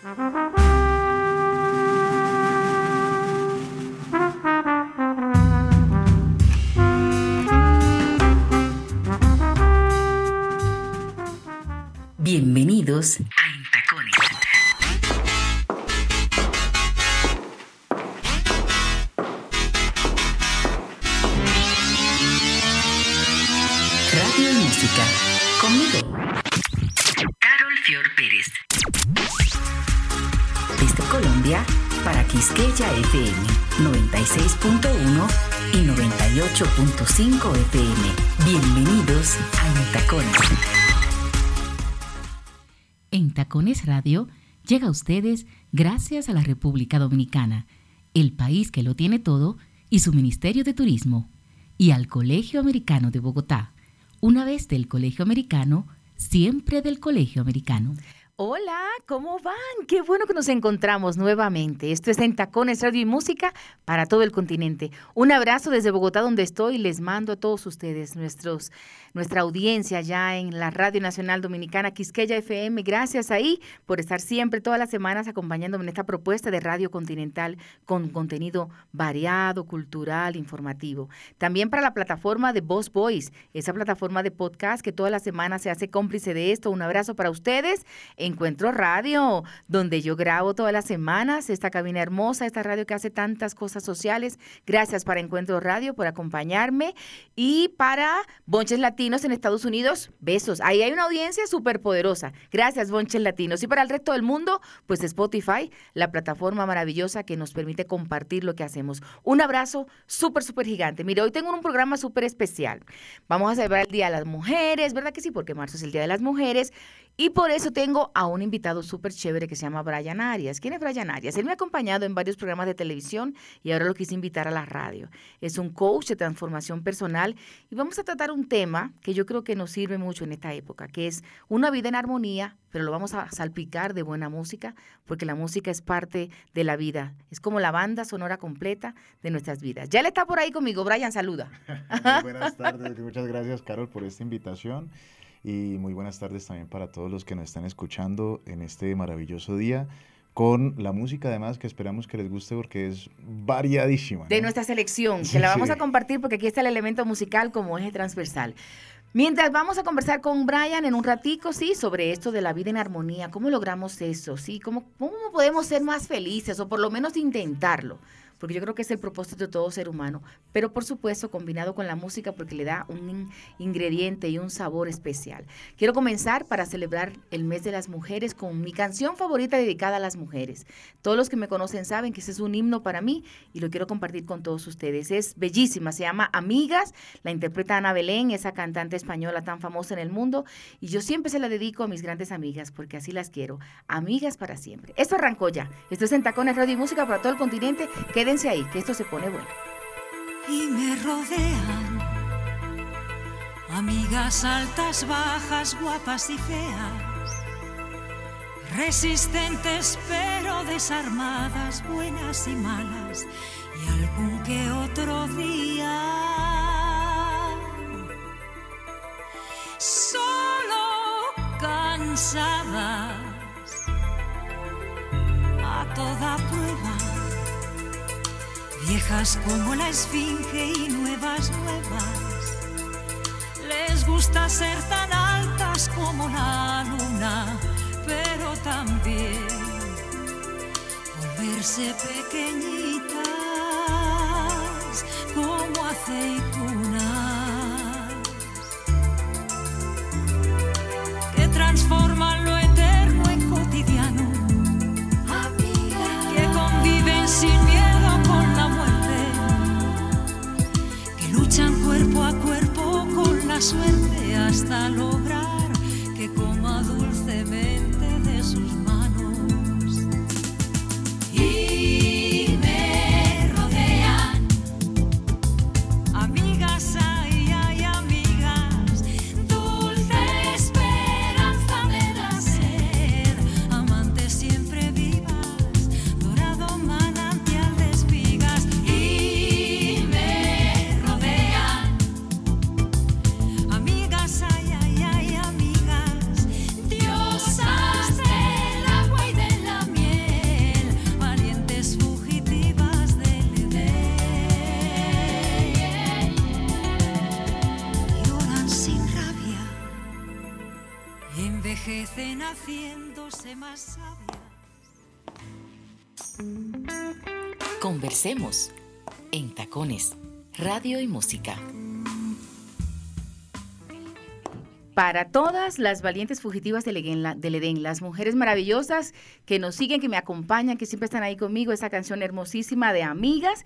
Bienvenidos 98.5 FM. Bienvenidos a Intacones. En Tacones Radio llega a ustedes gracias a la República Dominicana, el país que lo tiene todo, y su Ministerio de Turismo, y al Colegio Americano de Bogotá. Una vez del Colegio Americano, siempre del Colegio Americano. Hola, ¿cómo van? Qué bueno que nos encontramos nuevamente. Esto es en Tacones Radio y Música para todo el continente. Un abrazo desde Bogotá donde estoy. Les mando a todos ustedes, nuestros, nuestra audiencia ya en la Radio Nacional Dominicana Quisqueya FM. Gracias ahí por estar siempre, todas las semanas, acompañándome en esta propuesta de Radio Continental con contenido variado, cultural, informativo. También para la plataforma de Boss Boys, esa plataforma de podcast que todas las semanas se hace cómplice de esto. Un abrazo para ustedes. Encuentro Radio, donde yo grabo todas las semanas esta cabina hermosa, esta radio que hace tantas cosas sociales. Gracias para Encuentro Radio por acompañarme y para Bonches en Estados Unidos, besos. Ahí hay una audiencia súper poderosa. Gracias, Bonches Latinos. Y para el resto del mundo, pues Spotify, la plataforma maravillosa que nos permite compartir lo que hacemos. Un abrazo súper, súper gigante. Mire, hoy tengo un programa súper especial. Vamos a celebrar el Día de las Mujeres, ¿verdad que sí? Porque marzo es el Día de las Mujeres. Y por eso tengo a un invitado súper chévere que se llama Brian Arias. ¿Quién es Brian Arias? Él me ha acompañado en varios programas de televisión y ahora lo quise invitar a la radio. Es un coach de transformación personal y vamos a tratar un tema que yo creo que nos sirve mucho en esta época, que es una vida en armonía, pero lo vamos a salpicar de buena música, porque la música es parte de la vida. Es como la banda sonora completa de nuestras vidas. Ya le está por ahí conmigo. Brian, saluda. buenas tardes. Muchas gracias, Carol, por esta invitación y muy buenas tardes también para todos los que nos están escuchando en este maravilloso día con la música además que esperamos que les guste porque es variadísima. De nuestra selección, que la vamos a compartir porque aquí está el elemento musical como eje transversal. Mientras vamos a conversar con Brian en un ratico, sí, sobre esto de la vida en armonía, cómo logramos eso, sí, cómo, cómo podemos ser más felices o por lo menos intentarlo porque yo creo que es el propósito de todo ser humano, pero por supuesto combinado con la música porque le da un ingrediente y un sabor especial. Quiero comenzar para celebrar el mes de las mujeres con mi canción favorita dedicada a las mujeres. Todos los que me conocen saben que ese es un himno para mí y lo quiero compartir con todos ustedes. Es bellísima, se llama Amigas, la interpreta Ana Belén, esa cantante española tan famosa en el mundo, y yo siempre se la dedico a mis grandes amigas porque así las quiero, amigas para siempre. Esto arrancó ya. Esto es en Tacones Radio y Música para todo el continente. Quédense ahí, que esto se pone bueno. Y me rodean amigas altas, bajas, guapas y feas, resistentes pero desarmadas, buenas y malas, y algún que otro día. Solo cansadas a toda prueba viejas como la esfinge y nuevas, nuevas. Les gusta ser tan altas como la luna, pero también volverse pequeñitas como aceitunas. Suerte hasta lograr Radio y Música. para todas las valientes fugitivas del Edén, las mujeres maravillosas que nos siguen, que me acompañan, que siempre están ahí conmigo, esa canción hermosísima de Amigas,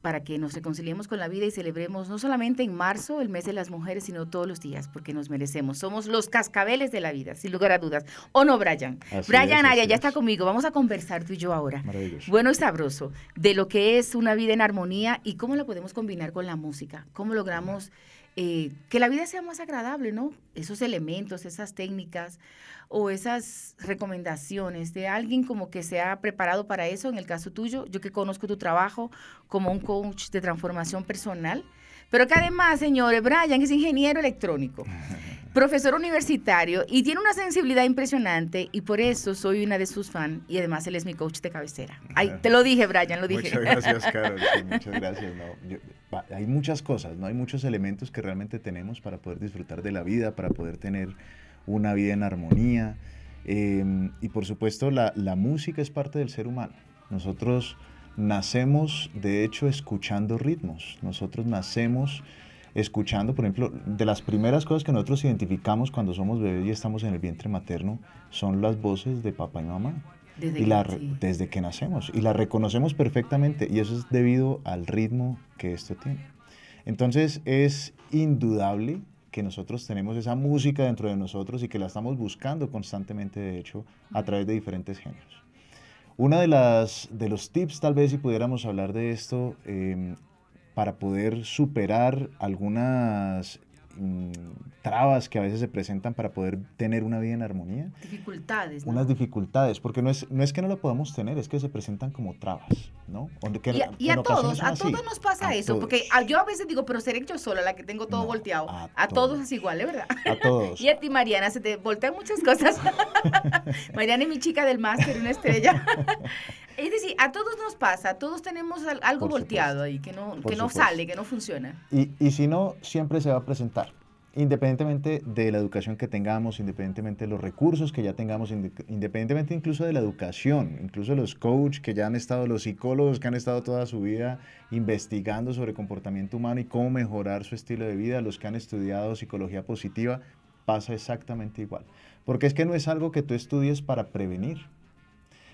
para que nos reconciliemos con la vida y celebremos no solamente en marzo, el mes de las mujeres, sino todos los días, porque nos merecemos. Somos los cascabeles de la vida, sin lugar a dudas. ¿O no, Brian? Brian Aya ya está conmigo. Vamos a conversar tú y yo ahora. Maravilloso. Bueno y sabroso, de lo que es una vida en armonía y cómo la podemos combinar con la música. Cómo logramos eh, que la vida sea más agradable, ¿no? Esos elementos, esas técnicas o esas recomendaciones de alguien como que se ha preparado para eso, en el caso tuyo, yo que conozco tu trabajo como un coach de transformación personal, pero que además, señores, Brian es ingeniero electrónico. profesor universitario y tiene una sensibilidad impresionante y por eso soy una de sus fans y además él es mi coach de cabecera. Ay, te lo dije, Brian, lo dije. Muchas gracias, Carol. muchas gracias. hay muchas cosas, ¿no? Hay muchos elementos que realmente tenemos para poder disfrutar de la vida, para poder tener una vida en armonía. Em, y por supuesto, la, la música es parte del ser humano. Nosotros nacemos, de hecho, escuchando ritmos. Nosotros nacemos escuchando, por ejemplo, de las primeras cosas que nosotros identificamos cuando somos bebés y estamos en el vientre materno son las voces de papá y mamá. Desde, y la, desde que nacemos. Y la reconocemos perfectamente y eso es debido al ritmo que esto tiene. Entonces es indudable que nosotros tenemos esa música dentro de nosotros y que la estamos buscando constantemente, de hecho, a través de diferentes géneros. Una de las de los tips, tal vez si pudiéramos hablar de esto, eh, para poder superar algunas Mm, trabas que a veces se presentan para poder tener una vida en armonía. Dificultades. Unas dificultades, porque no es, no es que no lo podamos tener, es que se presentan como trabas, ¿no? y, a, todos, a todos nos pasa eso, porque yo a veces digo, pero seré yo sola la que tengo todo volteado. A, todos. es igual, ¿verdad? A todos. y a ti, Mariana, se te voltean muchas cosas. Mariana es mi chica del máster, una estrella. es decir, a todos nos pasa, todos tenemos algo volteado ahí que no, que no sale, que no funciona. Y, y si no, siempre se va a presentar independientemente de la educación que tengamos, independientemente de los recursos que ya tengamos, independientemente incluso de la educación, incluso los coaches que ya han estado, los psicólogos que han estado toda su vida investigando sobre comportamiento humano y cómo mejorar su estilo de vida, los que han estudiado psicología positiva, pasa exactamente igual. Porque es que no es algo que tú estudies para prevenir,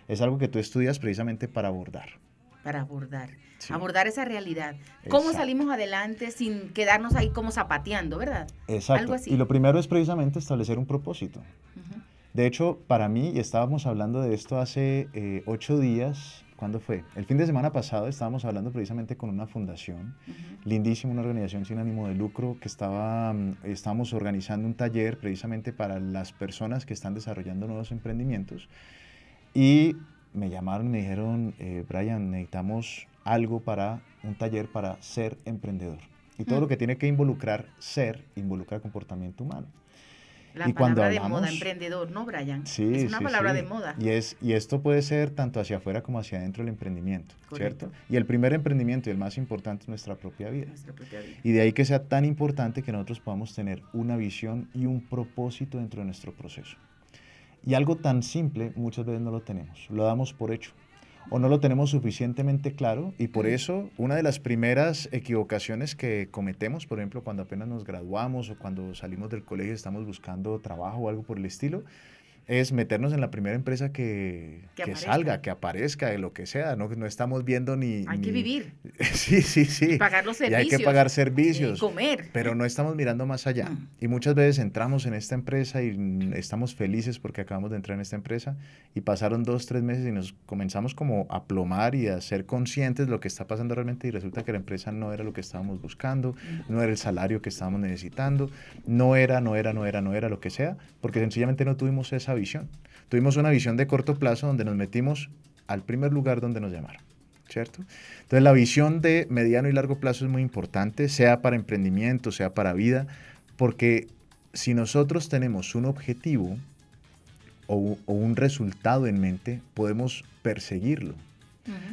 es algo que tú estudias precisamente para abordar para abordar, abordar esa realidad. ¿Cómo salimos adelante sin quedarnos ahí como zapateando, verdad? Exacto. Y lo primero es precisamente establecer un propósito. De hecho, para mí, y estábamos hablando de esto hace eh, ocho días, ¿cuándo fue? El fin de semana pasado estábamos hablando precisamente con una fundación, lindísima, una organización sin ánimo de lucro, que estaba, mm, estábamos organizando un taller precisamente para las personas que están desarrollando nuevos emprendimientos. Y me llamaron y me dijeron, eh, Brian, necesitamos algo para un taller para ser emprendedor. Y todo lo mm. que tiene que involucrar ser, involucra comportamiento humano. La palabra de moda, emprendedor, ¿no, Brian? Sí, es una palabra de moda. Y, es, y esto puede ser tanto hacia afuera como hacia adentro del emprendimiento, ¿cierto? Y el primer emprendimiento y el más importante es nuestra propia vida. Nuestra propia vida. Y de ahí que sea tan importante que nosotros podamos tener una visión y un propósito dentro de nuestro proceso. Y algo tan simple muchas veces no lo tenemos, lo damos por hecho o no lo tenemos suficientemente claro y por eso una de las primeras equivocaciones que cometemos, por ejemplo, cuando apenas nos graduamos o cuando salimos del colegio estamos buscando trabajo o algo por el estilo, es meternos en la primera empresa que, que, salga, que aparezca, de lo que sea. No, no estamos viendo ni... Hay que vivir. sí, sí, sí. Y pagar los servicios. Y hay que pagar servicios. Y comer. Pero no estamos mirando más allá. Mm. Y muchas veces entramos en esta empresa y estamos felices porque acabamos de entrar en esta empresa y pasaron dos, tres meses y nos comenzamos como a plomar y a ser conscientes de lo que está pasando realmente y resulta que la empresa no era lo que estábamos buscando, mm. no era el salario que estábamos necesitando, no era, no era, no era, no era lo que sea, porque sencillamente no tuvimos esa visión. Tuvimos una visión de corto plazo donde nos metimos al primer lugar donde nos llamaron. ¿Cierto? Entonces la visión de mediano y largo plazo es muy importante, sea para emprendimiento, sea para vida, porque si nosotros tenemos un objetivo o, un resultado en mente, podemos perseguirlo.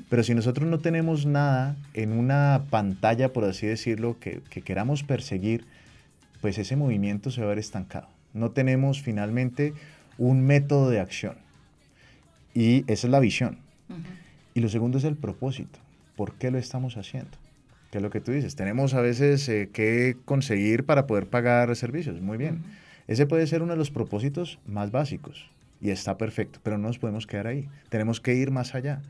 Pero si nosotros no tenemos nada en una pantalla, por así decirlo, que, que, queramos perseguir, pues ese movimiento se va a ver estancado. No tenemos finalmente un método de acción. Y esa es la visión. Y lo segundo es el propósito. ¿Por qué lo estamos haciendo? Que es lo que tú dices. Tenemos a veces eh, que conseguir para poder pagar servicios. Muy bien. Ese puede ser uno de los propósitos más básicos y está perfecto, pero no nos podemos quedar ahí. Tenemos que ir más allá.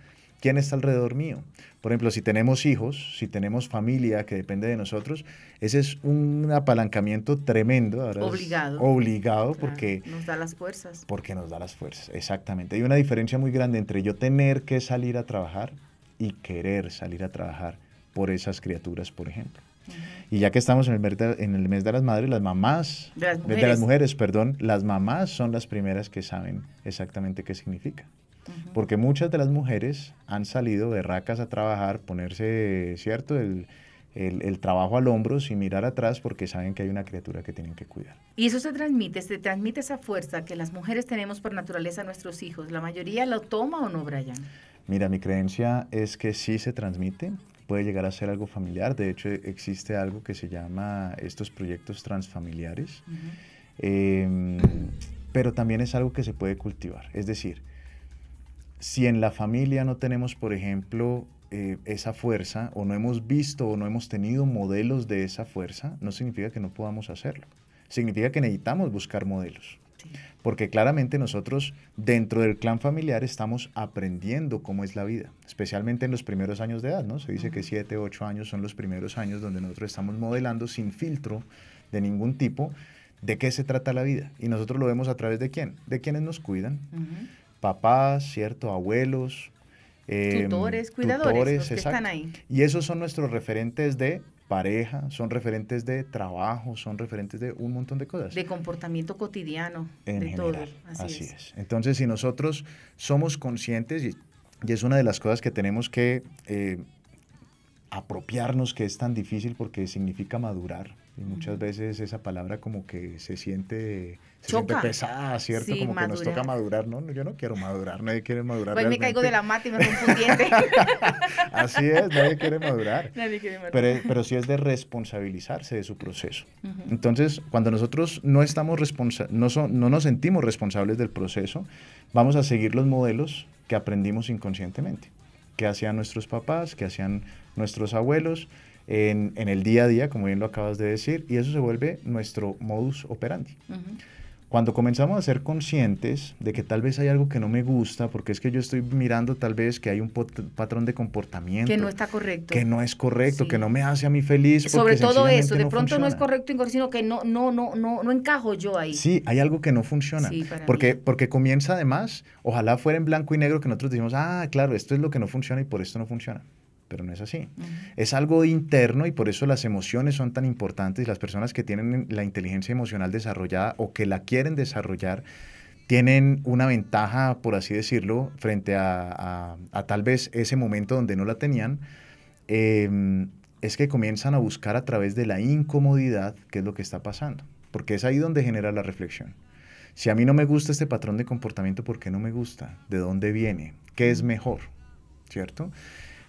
¿Quién está alrededor mío? Por ejemplo, si tenemos hijos, si tenemos familia que depende de nosotros, ese es un apalancamiento tremendo. obligado. obligado porque... Nos da las fuerzas. Porque nos da las fuerzas, exactamente. Hay una diferencia muy grande entre yo tener que salir a trabajar y querer salir a trabajar por esas criaturas, por ejemplo. Y ya que estamos en el, mes de, en el mes de las madres, las mamás, de las, de las mujeres, perdón, las mamás son las primeras que saben exactamente qué significa. Porque muchas de las mujeres han salido berracas a trabajar, ponerse, ¿cierto?, el, el, trabajo al hombro sin mirar atrás porque saben que hay una criatura que tienen que cuidar. Y eso se transmite, se transmite esa fuerza que las mujeres tenemos por naturaleza a nuestros hijos. ¿La mayoría lo toma o no, Brian? Mira, mi creencia es que sí se transmite, puede llegar a ser algo familiar. De hecho, existe algo que se llama estos proyectos transfamiliares, em, pero también es algo que se puede cultivar. Es decir, si en la familia no tenemos, por ejemplo, eh, esa fuerza, o no hemos visto o no hemos tenido modelos de esa fuerza, no significa que no podamos hacerlo. Significa que necesitamos buscar modelos. Porque claramente nosotros dentro del clan familiar estamos aprendiendo cómo es la vida, especialmente en los primeros años de edad, ¿no? Se dice que 7, 8 años son los primeros años donde nosotros estamos modelando sin filtro de ningún tipo de qué se trata la vida. Y nosotros lo vemos a través de quién? De quienes nos cuidan. Papás, ¿cierto? Abuelos. Em, tutores, cuidadores, que están ahí. Y esos son nuestros referentes de pareja, son referentes de trabajo, son referentes de un montón de cosas. De comportamiento cotidiano, de todo. Así, es. Entonces, si nosotros somos conscientes, y, es una de las cosas que tenemos que eh, apropiarnos, que es tan difícil porque significa madurar, y muchas veces esa palabra como que se siente se siente pesada, ¿cierto? Como que nos toca madurar. No, yo no quiero madurar, nadie quiere madurar. Pues me caigo de la mata y me Así es, nadie quiere madurar. Nadie quiere madurar. Pero, pero sí es de responsabilizarse de su proceso. Entonces, cuando nosotros no, estamos responsa no, no nos sentimos responsables del proceso, vamos a seguir los modelos que aprendimos inconscientemente, que hacían nuestros papás, que hacían nuestros abuelos, en, en, el día a día, como bien lo acabas de decir, y eso se vuelve nuestro modus operandi. Cuando comenzamos a ser conscientes de que tal vez hay algo que no me gusta, porque es que yo estoy mirando tal vez que hay un patrón de comportamiento. Que no está correcto. Que no es correcto, que no me hace a mí feliz. Sobre todo eso, de pronto no es correcto, sino que no, no, no, no, no encajo yo ahí. Sí, hay algo que no funciona. porque, porque comienza además, ojalá fuera en blanco y negro que nosotros decimos, ah, claro, esto es lo que no funciona y por esto no funciona pero no es así. Es algo interno y por eso las emociones son tan importantes las personas que tienen la inteligencia emocional desarrollada o que la quieren desarrollar tienen una ventaja, por así decirlo, frente a, tal vez ese momento donde no la tenían, em, es que comienzan a buscar a través de la incomodidad qué es lo que está pasando, porque es ahí donde genera la reflexión. Si a mí no me gusta este patrón de comportamiento, ¿por qué no me gusta? ¿De dónde viene? ¿Qué es mejor? ¿Cierto?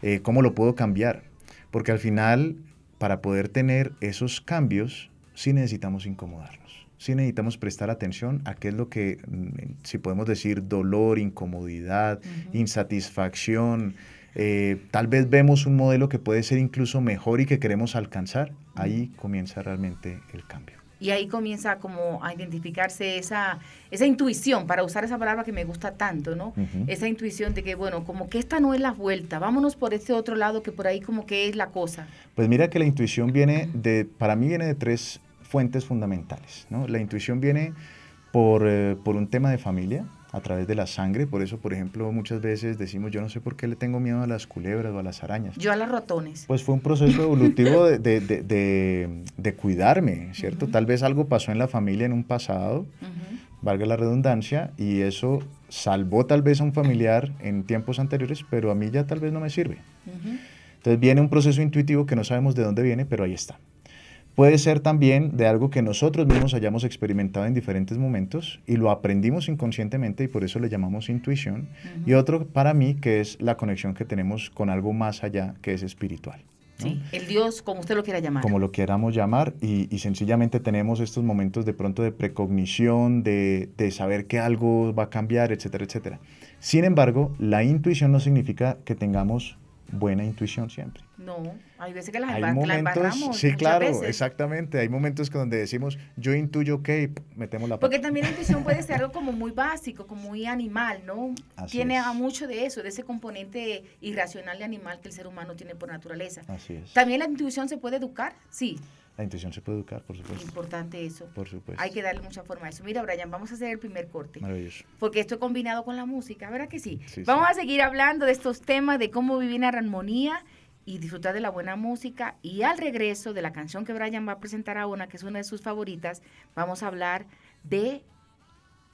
Eh, ¿Cómo lo puedo cambiar? Porque al final, para poder tener esos cambios, sí necesitamos incomodarnos. Sí necesitamos prestar atención a qué es lo que, mm, si podemos decir, dolor, incomodidad, insatisfacción, eh, tal vez vemos un modelo que puede ser incluso mejor y que queremos alcanzar, ahí comienza realmente el cambio y ahí comienza como a identificarse esa, esa intuición, para usar esa palabra que me gusta tanto, ¿no? Esa intuición de que, bueno, como que esta no es la vuelta, vámonos por ese otro lado que por ahí como que es la cosa. Pues mira que la intuición viene de, para mí viene de tres fuentes fundamentales, ¿no? La intuición viene por, eh, por un tema de familia, a través de la sangre. Por eso, por ejemplo, muchas veces decimos, yo no sé por qué le tengo miedo a las culebras o a las arañas. Yo a los ratones. Pues fue un proceso evolutivo de, de, de, de cuidarme, ¿cierto? Tal vez algo pasó en la familia en un pasado, valga la redundancia, y eso salvó tal vez a un familiar en tiempos anteriores, pero a mí ya tal vez no me sirve. Entonces viene un proceso intuitivo que no sabemos de dónde viene, pero ahí está. Puede ser también de algo que nosotros mismos hayamos experimentado en diferentes momentos y lo aprendimos inconscientemente y por eso le llamamos intuición. Y otro para mí que es la conexión que tenemos con algo más allá que es espiritual. Sí, el Dios, como usted lo quiera llamar. Como lo queramos llamar, y, sencillamente tenemos estos momentos de pronto de precognición, de, de, saber que algo va a cambiar, etcétera, etcétera. Sin embargo, la intuición no significa que tengamos buena intuición siempre. No, hay veces que las, Hay embar- la momentos, embarramos. sí, claro, veces. exactamente. Hay momentos que donde decimos, yo intuyo que metemos la Porque pata. también la intuición puede ser algo como muy básico, como muy animal, ¿no? Así tiene es. mucho de eso, de ese componente irracional y animal que el ser humano tiene por naturaleza. Así es. También la intuición se puede educar, sí, La intuición se puede educar, por supuesto. importante eso. Por supuesto. Hay que darle mucha forma a eso. Mira, Brian, vamos a hacer el primer corte. Maravilloso. Porque esto es combinado con la música, ¿verdad que sí? Sí, Vamos sí. a seguir hablando de estos temas, de cómo vivir en armonía y disfrutar de la buena música. Y al regreso de la canción que Brian va a presentar ahora, que es una de sus favoritas, vamos a hablar de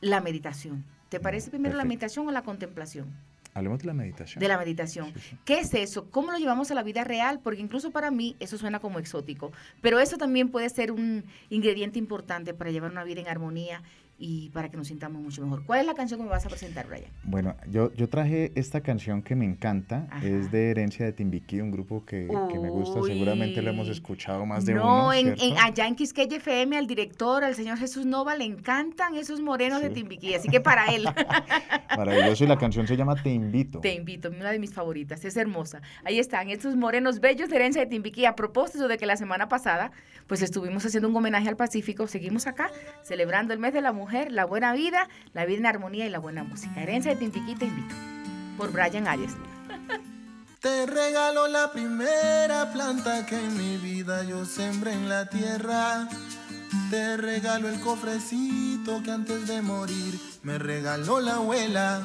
la meditación. ¿Te parece primero la meditación o la contemplación? Hablemos de la meditación. De la meditación. Sí, sí. ¿Qué es eso? ¿Cómo lo llevamos a la vida real? Porque incluso para mí eso suena como exótico. Pero eso también puede ser un ingrediente importante para llevar una vida en armonía y para que nos sintamos mucho mejor. ¿Cuál es la canción que me vas a presentar, Brian? Bueno, yo, yo traje esta canción que me encanta, Ajá. es de Herencia de Timbiquí, un grupo que, que me gusta, seguramente lo hemos escuchado más de no, uno, en, ¿cierto? en- allá en Quisqueya FM, al director, al señor Jesús Nova, le encantan esos morenos de. Timbiquí. Así que para él, Maravilloso, y la canción se llama Te Invito. te invito, una de mis favoritas, es hermosa. Ahí están, estos morenos bellos de herencia de Timbiquí. A propósito de que la semana pasada, pues estuvimos haciendo un homenaje al Pacífico, seguimos acá, celebrando el mes de la mujer, la buena vida, la vida en armonía y la buena música. Herencia de Timbiquí, te invito. Por Brian Arias. Te regalo la primera planta que en mi vida yo sembré en la tierra. Te regalo el cofrecito que antes de morir me regaló la abuela.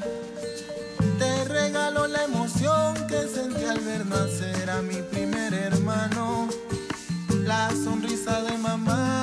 Te regalo la emoción que sentí al ver nacer a mi primer hermano. La sonrisa de mamá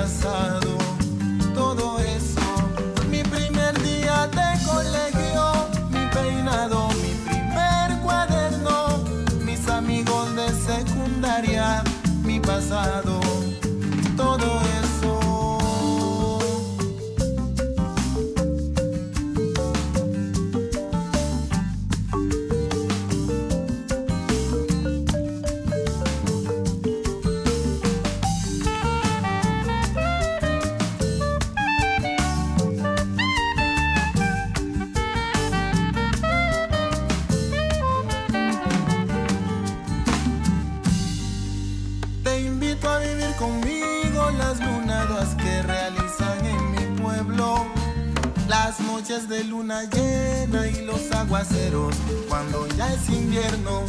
Mi Las noches de luna llena y los aguaceros cuando ya es invierno.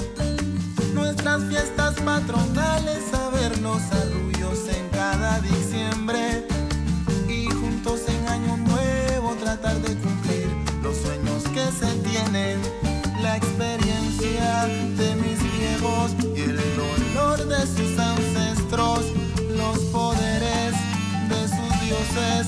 Nuestras fiestas patronales, a ver los arrullos en cada diciembre. Y juntos en año nuevo tratar de cumplir los sueños que se tienen. La experiencia de mis viejos y el dolor de sus ancestros. Los poderes de sus dioses,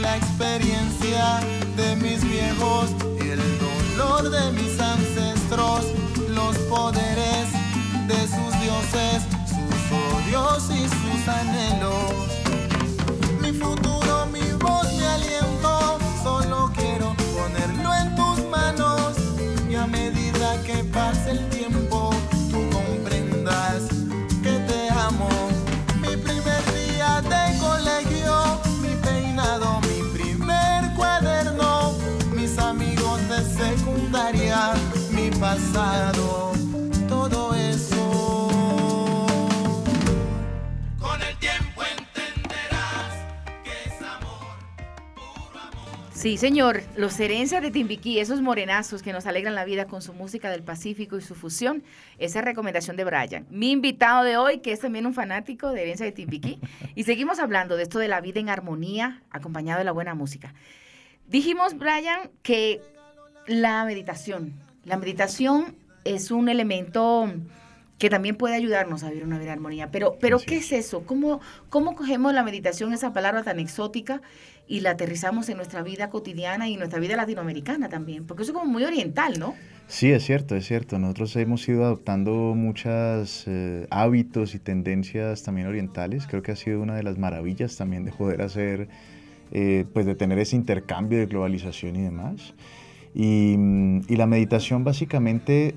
La experiencia de mis viejos y el dolor de mis ancestros. Los poderes de sus dioses, sus odios y sus anhelos. Mi futuro, mi voz, mi aliento, pasado, todo eso. Con el tiempo entenderás que es amor. Sí, señor, los herencias de Timbiquí, esos morenazos que nos alegran la vida con su música del Pacífico y su fusión, esa es recomendación de Brian. Mi invitado de hoy, que es también un fanático de herencia de Timbiquí, y seguimos hablando de esto de la vida en armonía, acompañado de la buena música. Dijimos, Brian, que la meditación, la meditación es un elemento que también puede ayudarnos a vivir una vida de armonía. Pero, pero ¿qué es eso? ¿Cómo, ¿Cómo cogemos la meditación, esa palabra tan exótica, y la aterrizamos en nuestra vida cotidiana y en nuestra vida latinoamericana también? Porque eso es como muy oriental, ¿no? Sí, es cierto, es cierto. Nosotros hemos ido adoptando muchos eh, hábitos y tendencias también orientales. Creo que ha sido una de las maravillas también de poder hacer, eh, pues de tener ese intercambio de globalización y demás. Y, y la meditación básicamente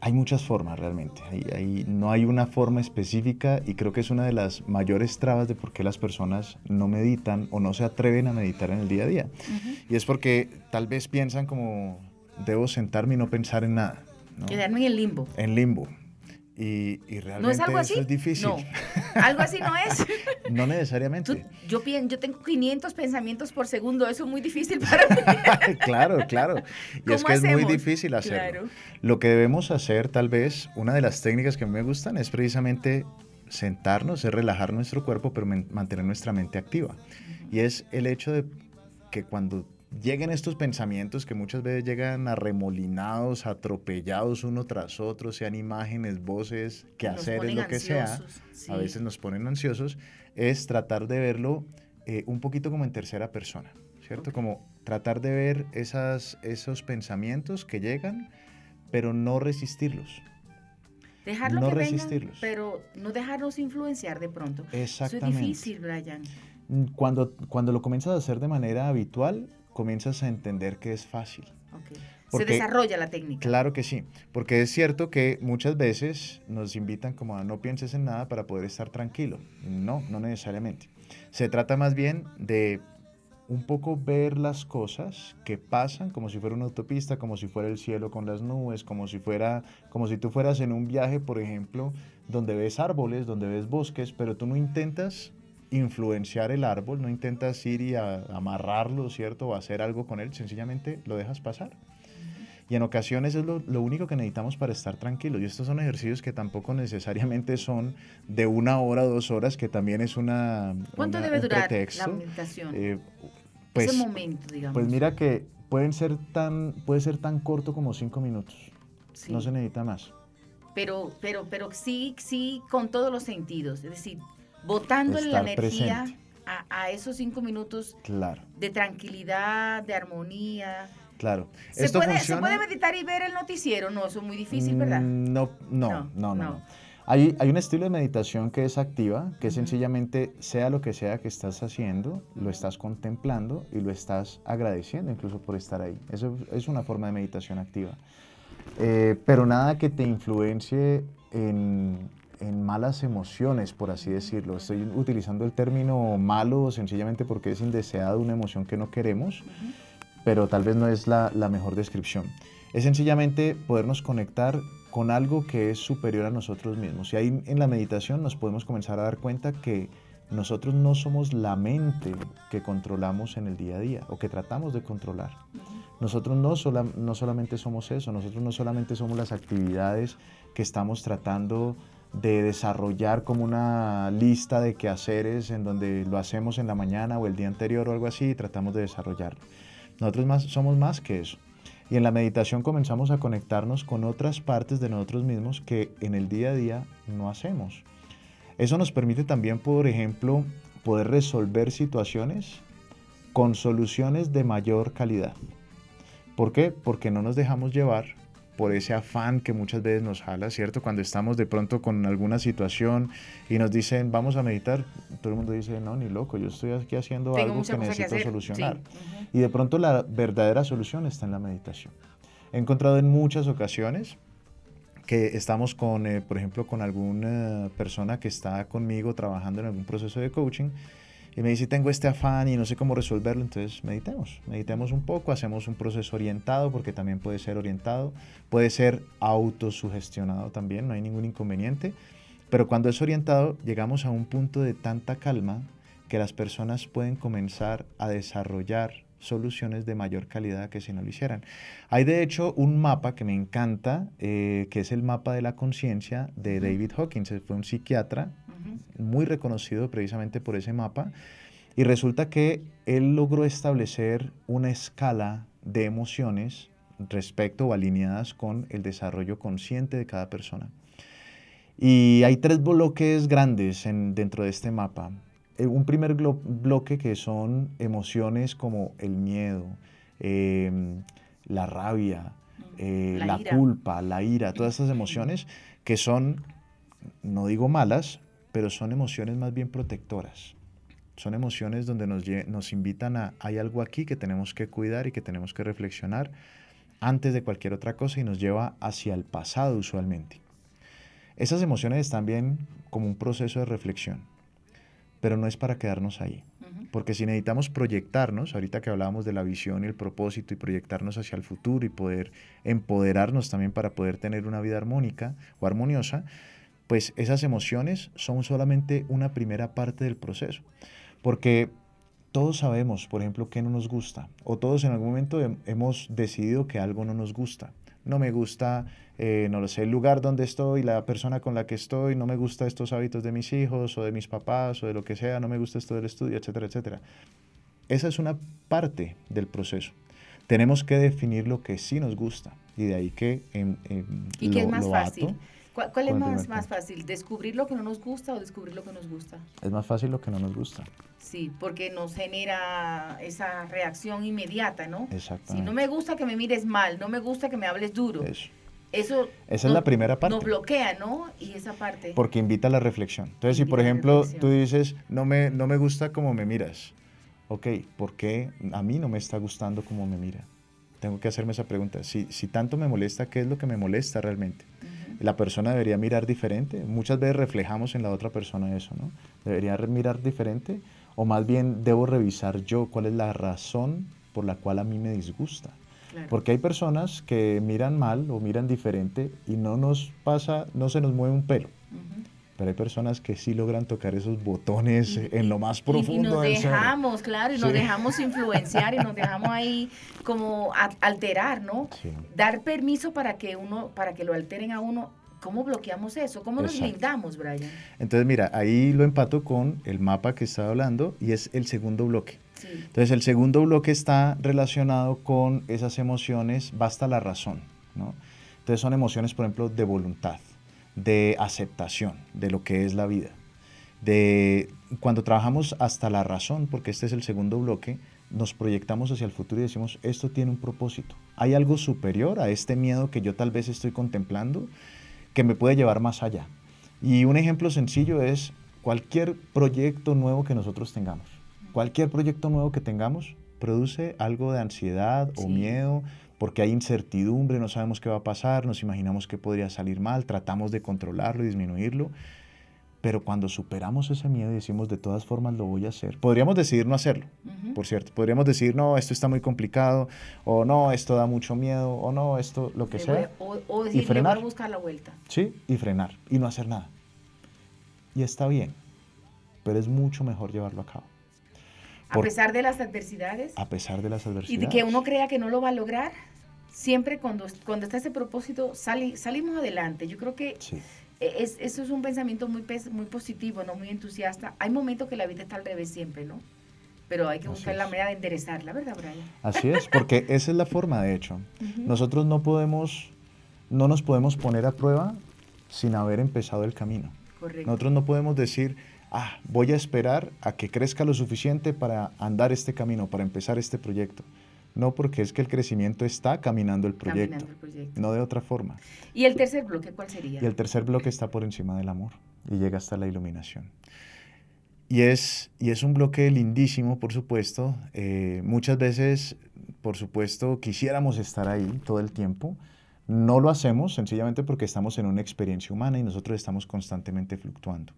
hay muchas formas realmente, no hay una forma específica y creo que es una de las mayores trabas de por qué las personas no meditan o no se atreven a meditar en el día a día. Y es porque tal vez piensan como, debo sentarme y no pensar en nada. Quedarme en el limbo. En limbo. Y, realmente ¿No es algo así? eso es difícil. No, algo así no es. no necesariamente. yo, yo tengo 500 pensamientos por segundo, eso es muy difícil para mí. claro, claro. Y es que es muy difícil hacerlo. Lo que debemos hacer, tal vez, una de las técnicas que me gustan es precisamente sentarnos, es relajar nuestro cuerpo, pero mantener nuestra mente activa. Y es el hecho de que cuando lleguen estos pensamientos que muchas veces llegan arremolinados, atropellados uno tras otro, sean imágenes, voces, que hacer es lo que sea, a veces nos ponen ansiosos, es tratar de verlo eh, un poquito como en tercera persona, ¿cierto? Como tratar de ver esas, esos pensamientos que llegan, pero no resistirlos. Dejarlo no que resistirlos. pero no dejarnos influenciar de pronto. Exactamente. Eso es difícil, Brian. Cuando, cuando lo comienzas a hacer de manera habitual, comienzas a entender que es fácil. Se desarrolla la técnica. Claro que sí, porque es cierto que muchas veces nos invitan como a no pienses en nada para poder estar tranquilo. No, no necesariamente. Se trata más bien de un poco ver las cosas que pasan como si fuera una autopista, como si fuera el cielo con las nubes, como si fuera como si tú fueras en un viaje, por ejemplo, donde ves árboles, donde ves bosques, pero tú no intentas influenciar el árbol, no intentas ir y amarrarlo, ¿cierto? O hacer algo con él, sencillamente lo dejas pasar. Y en ocasiones es lo, único que necesitamos para estar tranquilos. Y estos son ejercicios que tampoco necesariamente son de una hora dos horas, que también es una. ¿Cuánto debe durar la meditación? Eh, pues, Ese momento, digamos. Pues mira que pueden ser tan, puede ser tan corto como cinco minutos. No se necesita más. Pero, pero, pero sí, sí, con todos los sentidos. Es decir, botándole la energía a, esos cinco minutos de tranquilidad, de armonía. Claro. ¿Se, puede, ¿Se puede meditar y ver el noticiero? No, eso es muy difícil, ¿verdad? Mm, no, no, no, no. Hay, hay, un estilo de meditación que es activa, que sencillamente sea lo que sea que estás haciendo, lo estás contemplando y lo estás agradeciendo incluso por estar ahí. Eso es una forma de meditación activa. Eh, pero nada que te influencie en, en malas emociones, por así decirlo. Estoy utilizando el término malo sencillamente porque es indeseado una emoción que no queremos, pero tal vez no es la, la mejor descripción. Es sencillamente podernos conectar con algo que es superior a nosotros mismos. Y ahí en la meditación nos podemos comenzar a dar cuenta que nosotros no somos la mente que controlamos en el día a día o que tratamos de controlar. Nosotros no, no solamente somos eso, nosotros no solamente somos las actividades que estamos tratando de desarrollar como una lista de quehaceres en donde lo hacemos en la mañana o el día anterior o algo así y tratamos de desarrollarlo. Nosotros más, somos más que eso. Y en la meditación comenzamos a conectarnos con otras partes de nosotros mismos que en el día a día no hacemos. Eso nos permite también, por ejemplo, poder resolver situaciones con soluciones de mayor calidad. ¿Por qué? Porque no nos dejamos llevar por ese afán que muchas veces nos jala, ¿cierto? Cuando estamos de pronto con alguna situación y nos dicen, vamos a meditar, todo el mundo dice, no, ni loco, yo estoy aquí haciendo algo que necesito solucionar. Y de pronto la verdadera solución está en la meditación. He encontrado en muchas ocasiones que estamos con, eh, por ejemplo, con alguna persona que está conmigo trabajando en algún proceso de coaching y me dice, tengo este afán y no sé cómo resolverlo, entonces meditemos, meditemos un poco, hacemos un proceso orientado, porque también puede ser orientado, puede ser autosugestionado también, no hay ningún inconveniente, pero cuando es orientado llegamos a un punto de tanta calma que las personas pueden comenzar a desarrollar soluciones de mayor calidad que si no lo hicieran. Hay de hecho un mapa que me encanta, eh, que es el mapa de la conciencia de David Hawkins, fue un psiquiatra muy reconocido precisamente por ese mapa. Y resulta que él logró establecer una escala de emociones respecto o alineadas con el desarrollo consciente de cada persona. Y hay tres bloques grandes en, dentro de este mapa. Eh, un primer bloque que son emociones como el miedo, em, la rabia, Mm, eh, la culpa, la ira, todas esas emociones que son, no digo malas, pero son emociones más bien protectoras. Son emociones donde nos invitan a, hay algo aquí que tenemos que cuidar y que tenemos que reflexionar antes de cualquier otra cosa y nos lleva hacia el pasado usualmente. Esas emociones están bien como un proceso de reflexión, pero no es para quedarnos ahí. Porque si necesitamos proyectarnos, ahorita que hablábamos de la visión y el propósito y proyectarnos hacia el futuro y poder empoderarnos también para poder tener una vida armónica o armoniosa, pues esas emociones son solamente una primera parte del proceso. Porque todos sabemos, por ejemplo, qué no nos gusta, o todos en algún momento hem- hemos decidido que algo no nos gusta. No me gusta, eh, no lo sé, el lugar donde estoy, la persona con la que estoy, no me gusta estos hábitos de mis hijos o de mis papás o de lo que sea, no me gusta esto del estudio, etcétera, etcétera. Esa es una parte del proceso. Tenemos que definir lo que sí nos gusta y de ahí que en, en ¿Y qué es lo- más lo fácil? ato. ¿Cuál, cuál es más, más fácil? ¿Descubrir lo que no nos gusta o descubrir lo que nos gusta? Es más fácil lo que no nos gusta. Sí, porque nos genera esa reacción inmediata, ¿no? Si Exactamente. no me gusta que me mires mal, no me gusta que me hables duro, Eso. eso Esa es la primera parte. nos bloquea, ¿no? Y esa parte. Porque invita a la reflexión. Entonces, si por Invita a la ejemplo tú dices, no me, no me gusta cómo me miras, ok, ¿por qué a mí no me está gustando cómo me mira? Tengo que hacerme esa pregunta. Si, si tanto me molesta, ¿qué es lo que me molesta realmente? Ujú. La persona debería mirar diferente. Muchas veces reflejamos en la otra persona eso, ¿no? Debería mirar diferente o más bien debo revisar yo cuál es la razón por la cual a mí me disgusta. Claro. Porque hay personas que miran mal o miran diferente y no nos pasa, no se nos mueve un pelo. Ujú. Pero hay personas que sí logran tocar esos botones en lo más profundo Y, nos del dejamos, claro, y nos Sí. dejamos influenciar y nos dejamos ahí como alterar, ¿no? Sí. Dar permiso para que uno, para que lo alteren a uno. ¿Cómo bloqueamos eso? ¿Cómo nos blindamos, Brian? Entonces, mira, ahí lo empato con el mapa que estaba hablando y es el segundo bloque. Sí. Entonces, el segundo bloque está relacionado con esas emociones, basta la razón, ¿no? Entonces, son emociones, por ejemplo, de voluntad, de aceptación de lo que es la vida. De cuando trabajamos hasta la razón, porque este es el segundo bloque, nos proyectamos hacia el futuro y decimos, esto tiene un propósito. Hay algo superior a este miedo que yo tal vez estoy contemplando que me puede llevar más allá. Y un ejemplo sencillo es cualquier proyecto nuevo que nosotros tengamos. Cualquier proyecto nuevo que tengamos produce algo de ansiedad o miedo porque hay incertidumbre, no sabemos qué va a pasar, nos imaginamos que podría salir mal, tratamos de controlarlo y disminuirlo. Pero cuando superamos ese miedo y decimos de todas formas lo voy a hacer, podríamos decidir no hacerlo, Ujú. por cierto. Podríamos decir, no, esto está muy complicado, o no, esto da mucho miedo, o no, esto, lo que Le sea. voy- o, o decir, voy frenar. a buscar la vuelta. Sí, y frenar y no hacer nada. Y está bien, pero es mucho mejor llevarlo a cabo, A Por- pesar de las adversidades a pesar de las y adversidades. de que uno crea que no lo va a lograr, siempre cuando, cuando está ese propósito sali- salimos adelante. Yo creo que Sí, es, eso es un pensamiento muy, positivo, no muy entusiasta. Hay momentos que la vida está al revés siempre, ¿no? Pero hay que buscar la manera de enderezarla, ¿verdad, Brian? así es, porque esa es la forma, de hecho. Nosotros no podemos, no nos podemos poner a prueba sin haber empezado el camino. Correcto. Nosotros no podemos decir, ah, voy a esperar a que crezca lo suficiente para andar este camino, para empezar este proyecto. No, porque es que el crecimiento está caminando el proyecto, Caminando el proyecto. no de otra forma. ¿Y el tercer bloque cuál sería? Y el tercer bloque está por encima del amor y llega hasta la iluminación. Y es, y es un bloque lindísimo, por supuesto. Eh, muchas veces, por supuesto, quisiéramos estar ahí todo el tiempo. No lo hacemos sencillamente porque estamos en una experiencia humana y nosotros estamos constantemente fluctuando.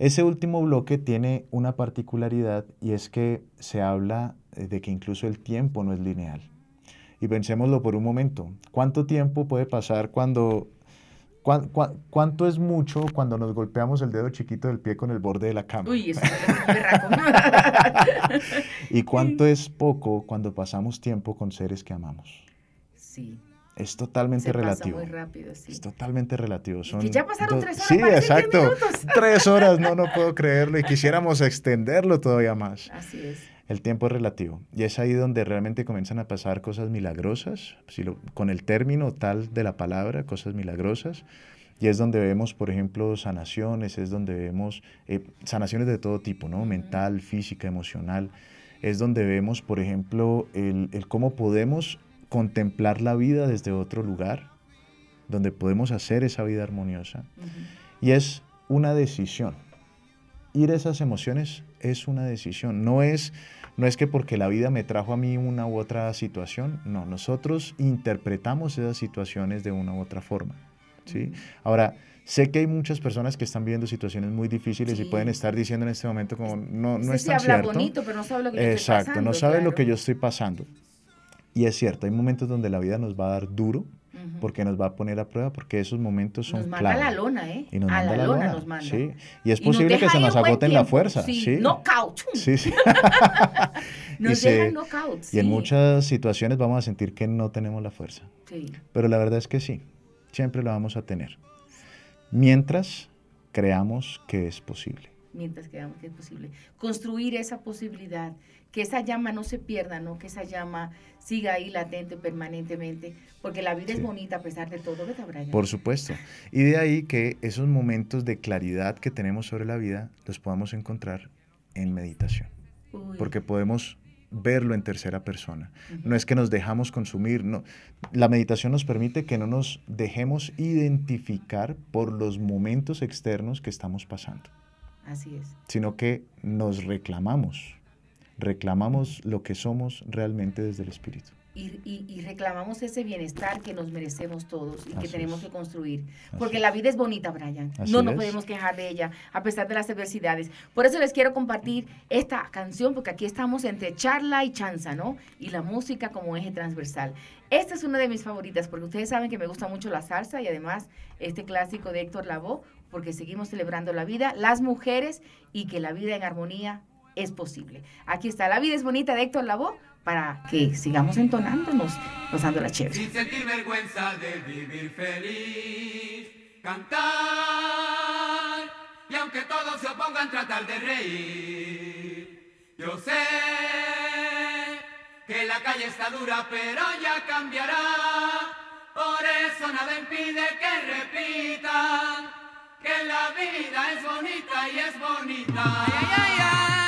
Ese último bloque tiene una particularidad y es que se habla de que incluso el tiempo no es lineal. Y pensémoslo por un momento. ¿Cuánto tiempo puede pasar cuando... cuán- cuán- ¿Cuánto es mucho cuando nos golpeamos el dedo chiquito del pie con el borde de la cama? Uy, eso es. ¿Y cuánto es poco cuando pasamos tiempo con seres que amamos? sí, Es totalmente se pasa relativo. muy rápido, sí. Es totalmente relativo. Son ya pasaron tres horas, Sí, exacto. Tres horas, no, no puedo creerlo. Y quisiéramos extenderlo todavía más. Así es. El tiempo es relativo y es ahí donde realmente comienzan a pasar cosas milagrosas, si lo, con el término tal de la palabra, cosas milagrosas. Y es donde vemos, por ejemplo, sanaciones, es donde vemos eh, sanaciones de todo tipo, ¿no? Mental, física, emocional. Es donde vemos, por ejemplo, el, el cómo podemos contemplar la vida desde otro lugar, donde podemos hacer esa vida armoniosa. Y es una decisión. Ir a esas emociones es una decisión. No es, no es que porque la vida me trajo a mí una u otra situación. No, nosotros interpretamos esas situaciones de una u otra forma. ¿sí? Ahora, sé que hay muchas personas que están viviendo situaciones muy difíciles y pueden estar diciendo en este momento como no, no es tan habla bonito, pero no sabe lo que yo Exacto, estoy pasando, no sabe lo que yo estoy pasando. Y es cierto, hay momentos donde la vida nos va a dar duro, porque nos va a poner a prueba, porque esos momentos son Nos manda a la lona, ¿eh? Y nos a manda la, lona, lona, nos manda. sí. Y es Y posible que se nos un buen agote en la fuerza. Sí, Sí, knockout. Sí, sí. Nos y, se- dejan knockout, y en sí. muchas situaciones vamos a sentir que no tenemos la fuerza. Sí. Pero la verdad es que sí, siempre la vamos a tener. Mientras creamos que es posible. mientras quedamos que es posible. Construir esa posibilidad, que esa llama no se pierda, ¿no? que esa llama siga ahí latente permanentemente, porque la vida es Sí. bonita a pesar de todo, ¿verdad, Brian? Por supuesto. Y de ahí que esos momentos de claridad que tenemos sobre la vida los podamos encontrar en meditación. Uy, porque podemos verlo en tercera persona. No es que nos dejamos consumir, no. La meditación nos permite que no nos dejemos identificar por los momentos externos que estamos pasando, Así es. sino que nos reclamamos, reclamamos lo que somos realmente desde el espíritu. Y, y- y reclamamos ese bienestar que nos merecemos todos y que tenemos es. que construir. Porque la vida es bonita, Brian. Así no nos es. podemos quejar de ella, a pesar de las adversidades. Por eso les quiero compartir esta canción, porque aquí estamos entre charla y chanza, ¿no? Y la música como eje transversal. Esta es una de mis favoritas, porque ustedes saben que me gusta mucho la salsa y además este clásico de Héctor Lavoe, porque seguimos celebrando la vida, las mujeres y que la vida en armonía es posible. Aquí está, La vida es bonita de Héctor Lavoe, para que sigamos entonándonos, gozando la chévere. Sin sentir vergüenza de vivir feliz, cantar. Y aunque todos se opongan, tratar de reír. Yo sé que la calle está dura, pero ya cambiará. Por eso nada impide que repitan que la vida es bonita y es bonita. Ay, ay, ay,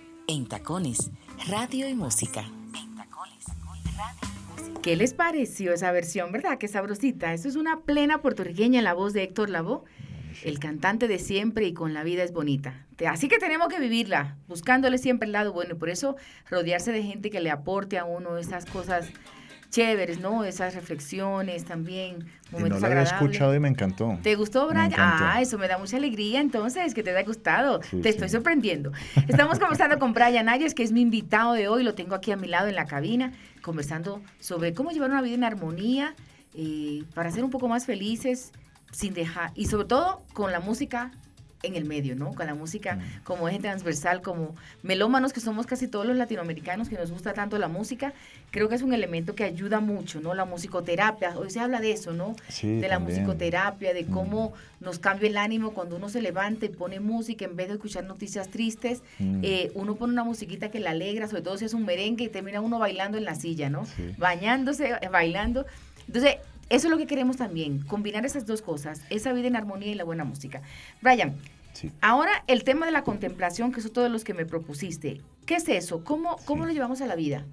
en Tacones, Radio y Música. En Tacones, Radio y Música. ¿Qué les pareció esa versión, verdad? Qué sabrosita. Esto es una plena puertorriqueña en la voz de Héctor Lavoe. el cantante de siempre y con la vida es bonita. Así que tenemos que vivirla, buscándole siempre el lado bueno y por eso rodearse de gente que le aporte a uno esas cosas chéveres, ¿no? Esas reflexiones también, momentos y no la había escuchado y me encantó. ¿Te gustó, Brian? Ah, eso me da mucha alegría entonces, que te haya gustado. te estoy sorprendiendo. Estamos conversando con Brian Ayers, que es mi invitado de hoy, lo tengo aquí a mi lado en la cabina, conversando sobre cómo llevar una vida en armonía eh, para ser un poco más felices sin dejar, y sobre todo con la música en el medio, ¿no? Con la música mm. como eje transversal, como melómanos que somos casi todos los latinoamericanos que nos gusta tanto la música, creo que es un elemento que ayuda mucho, ¿no? La musicoterapia, hoy se habla de eso, ¿no? de la musicoterapia, de mm. cómo nos cambia el ánimo cuando uno se levanta y pone música en vez de escuchar noticias tristes, mm. eh, uno pone una musiquita que la alegra, sobre todo si es un merengue y termina uno bailando en la silla, ¿no? Bañándose, eh, bailando. Entonces, eso es lo que queremos también, combinar esas dos cosas, esa vida en armonía y la buena música. Brian, ahora el tema de la contemplación, que es otro de los que me propusiste. ¿Qué es eso? ¿Cómo, cómo lo llevamos a la vida?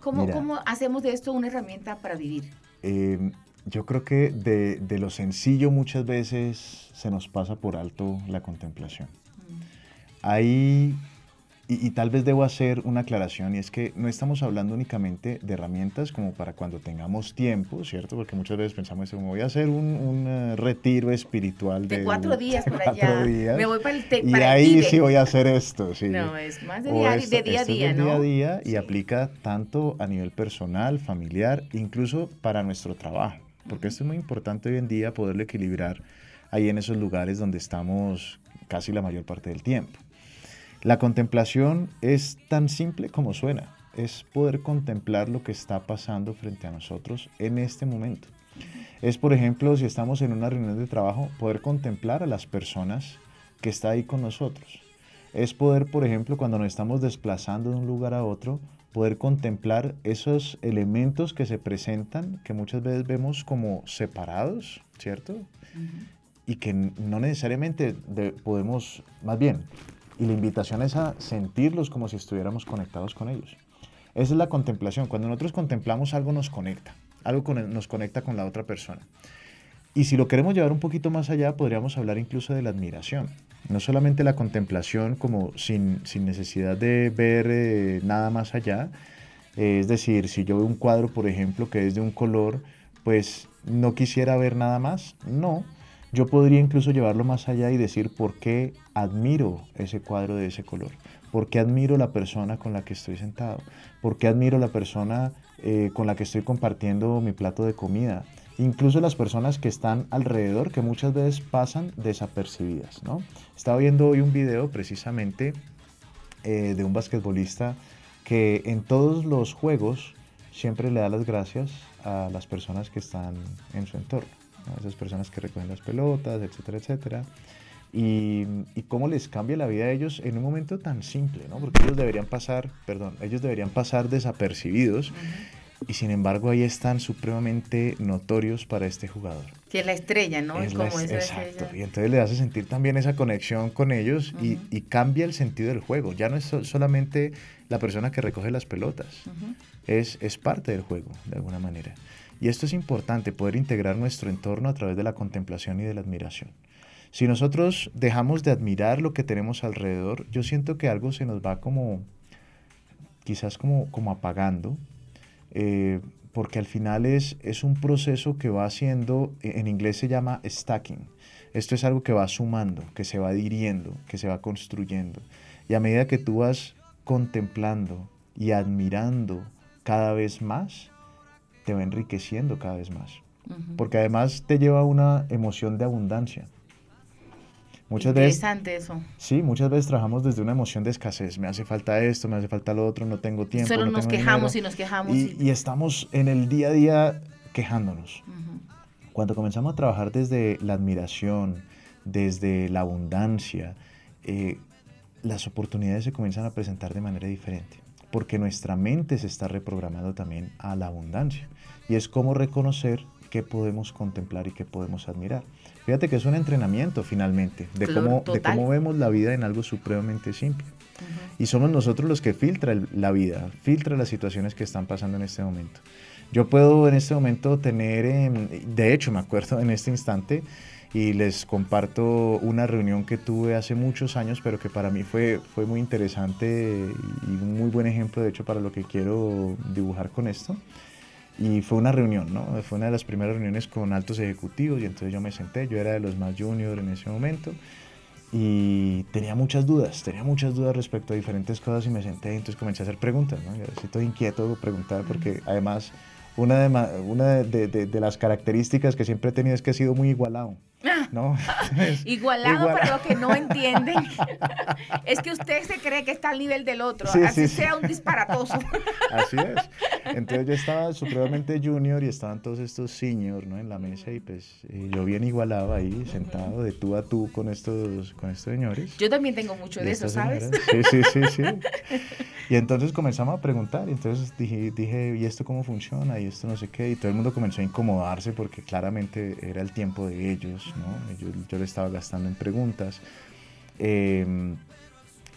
¿Cómo, ¿Cómo, hacemos de esto una herramienta para vivir? Em, yo creo que de, de, lo sencillo muchas veces se nos pasa por alto la contemplación. Mm. Hay y, tal vez debo hacer una aclaración y es que no estamos hablando únicamente de herramientas como para cuando tengamos tiempo, ¿cierto? Porque muchas veces pensamos como voy a hacer un, eh, retiro espiritual de, cuatro días por allá. Me voy para el Y ahí sí voy a hacer esto, sí. No, es más de, día, de día a día, ¿no? día a día y aplica tanto a nivel personal, familiar, incluso para nuestro trabajo. Porque esto es muy importante hoy en día poderlo equilibrar ahí en esos lugares donde estamos casi la mayor parte del tiempo. La contemplación es tan simple como suena, es poder contemplar lo que está pasando frente a nosotros en este momento. Es, por ejemplo, si estamos en una reunión de trabajo, poder contemplar a las personas que está ahí con nosotros. Es poder, por ejemplo, cuando nos estamos desplazando de un lugar a otro, poder contemplar esos elementos que se presentan, que muchas veces vemos como separados, ¿cierto? Y que no necesariamente podemos, más bien, y la invitación es a sentirlos como si estuviéramos conectados con ellos. Esa es la contemplación. Cuando nosotros contemplamos algo nos conecta, algo nos conecta con la otra persona. Y si lo queremos llevar un poquito más allá, podríamos hablar incluso de la admiración. No solamente la contemplación como sin, sin necesidad de ver eh, nada más allá. es decir, si yo veo un cuadro, por ejemplo, que es de un color, pues no quisiera ver nada más. No, yo podría incluso llevarlo más allá y decir por qué admiro ese cuadro de ese color, por qué admiro la persona con la que estoy sentado, por qué admiro la persona eh, con la que estoy compartiendo mi plato de comida, incluso las personas que están alrededor que muchas veces pasan desapercibidas. ¿no? Estaba viendo hoy un video precisamente eh, de un basquetbolista que en todos los juegos siempre le da las gracias a las personas que están en su entorno esas personas que recogen las pelotas, etcétera, etcétera. Y, y, cómo les cambia la vida a ellos en un momento tan simple, ¿no? Porque ellos deberían pasar, perdón, ellos deberían pasar desapercibidos y sin embargo ahí están supremamente notorios para este jugador. Que es la estrella, ¿no? Es como exacto. Y entonces le hace sentir también esa conexión con ellos y, y, cambia el sentido del juego. Ya no es solamente la persona que recoge las pelotas, es, es parte del juego, de alguna manera. Y esto es importante, poder integrar nuestro entorno a través de la contemplación y de la admiración. Si nosotros dejamos de admirar lo que tenemos alrededor, yo siento que algo se nos va como, quizás como, como apagando, eh, porque al final es, es un proceso que va haciendo, en inglés se llama stacking. Esto es algo que va sumando, que se va adhiriendo, que se va construyendo. Y a medida que tú vas contemplando y admirando cada vez más, te va enriqueciendo cada vez más. Porque además te lleva a una emoción de abundancia. Muchas Interesante eso. Sí, muchas veces trabajamos desde una emoción de escasez. Me hace falta esto, me hace falta lo otro, no tengo tiempo. Solo nos quejamos y nos quejamos. Y, estamos en el día a día quejándonos. Cuando comenzamos a trabajar desde la admiración, desde la abundancia, eh, las oportunidades se comienzan a presentar de manera diferente porque nuestra mente se está reprogramando también a la abundancia. Y es como reconocer qué podemos contemplar y qué podemos admirar. Fíjate que es un entrenamiento finalmente de, cómo, de cómo vemos la vida en algo supremamente simple. Y somos nosotros los que filtran la vida, filtra las situaciones que están pasando en este momento. Yo puedo en este momento tener, de hecho me acuerdo en este instante, y les comparto una reunión que tuve hace muchos años, pero que para mí fue, fue muy interesante y un muy buen ejemplo, de hecho, para lo que quiero dibujar con esto. Y fue una reunión, ¿no? Fue una de las primeras reuniones con altos ejecutivos y entonces yo me senté, yo era de los más junior en ese momento y tenía muchas dudas, tenía muchas dudas respecto a diferentes cosas y me senté y entonces comencé a hacer preguntas, ¿no? Yo estoy inquieto de preguntar porque además una, de, una de, de, las características que siempre he tenido es que he sido muy igualado. ¿no? igualado, para los que no entienden. es que usted se cree que está al nivel del otro, así sea un disparatoso. así es. Entonces yo estaba supremamente junior y estaban todos estos seniors ¿no? en la mesa y pues eh, yo bien igualado ahí, sentado de tú a tú con estos, con estos señores. Yo también tengo mucho de eso, ¿sabes? Sí, sí, sí, sí. Y entonces comenzamos a preguntar y entonces dije, dije, ¿y esto cómo funciona? Y esto no sé qué. Y todo el mundo comenzó a incomodarse porque claramente era el tiempo de ellos, ¿no? Yo, yo le estaba gastando en preguntas. Eh,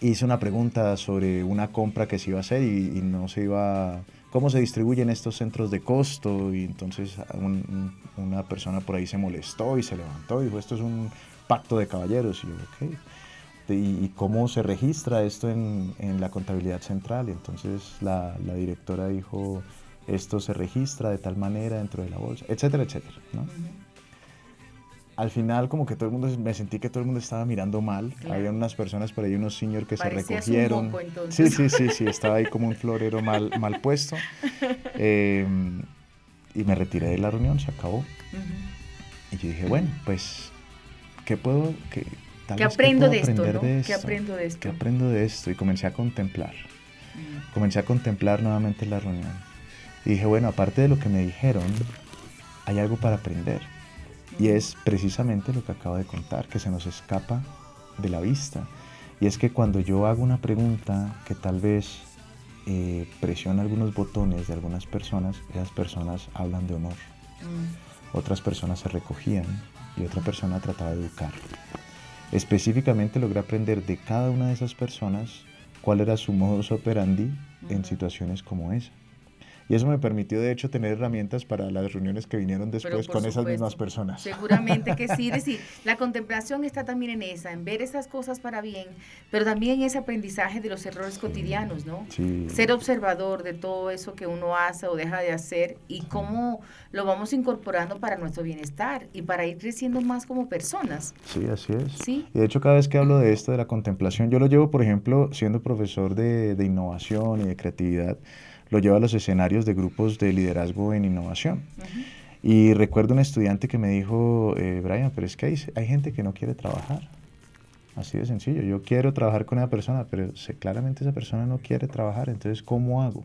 hice una pregunta sobre una compra que se iba a hacer y, no se iba, cómo se distribuyen estos centros de costo y entonces una persona por ahí se molestó y se levantó y dijo, esto es un pacto de caballeros y yo, ok. Y, cómo se registra esto en, en, la contabilidad central. Y entonces la, la, directora dijo, esto se registra de tal manera dentro de la bolsa, etcétera, etcétera. ¿no? Al final como que todo el mundo, me sentí que todo el mundo estaba mirando mal. Había unas personas por ahí, unos señores que se recogieron. sí, sí, sí, sí, estaba ahí como un florero mal, mal puesto. Em, y me retiré de la reunión, se acabó. Y yo dije, bueno, pues, ¿qué puedo, qué, tal ¿Qué aprendo de esto, ¿no? ¿Qué aprendo de esto? ¿Qué aprendo de esto? Y comencé a contemplar. Comencé a contemplar nuevamente la reunión. Y dije, bueno, aparte de lo que me dijeron, hay algo para aprender y es precisamente lo que acabo de contar, que se nos escapa de la vista. Y es que cuando yo hago una pregunta que tal vez eh, presiona algunos botones de algunas personas, esas personas hablan de honor. Mm. Otras personas se recogían y otra persona trataba de educar. Específicamente logré aprender de cada una de esas personas cuál era su modus operandi en situaciones como esa. Y eso me permitió, de hecho, tener herramientas para las reuniones que vinieron después con esas mismas personas. Seguramente que sí. decir, la contemplación está también en esa, en ver esas cosas para bien, pero también ese aprendizaje de los errores cotidianos, ¿no? Sí. Ser observador de todo eso que uno hace o deja de hacer y cómo lo vamos incorporando para nuestro bienestar y para ir creciendo más como personas. Sí, así es. Sí. Y de hecho, cada vez que hablo de esto, de la contemplación, yo lo llevo, por ejemplo, siendo profesor de, de innovación y de creatividad lo lleva a los escenarios de grupos de liderazgo en innovación. Y recuerdo un estudiante que me dijo, eh, Brian, pero es que hay, hay, gente que no quiere trabajar. Así de sencillo. Yo quiero trabajar con esa persona, pero claramente esa persona no quiere trabajar. Entonces, ¿cómo hago?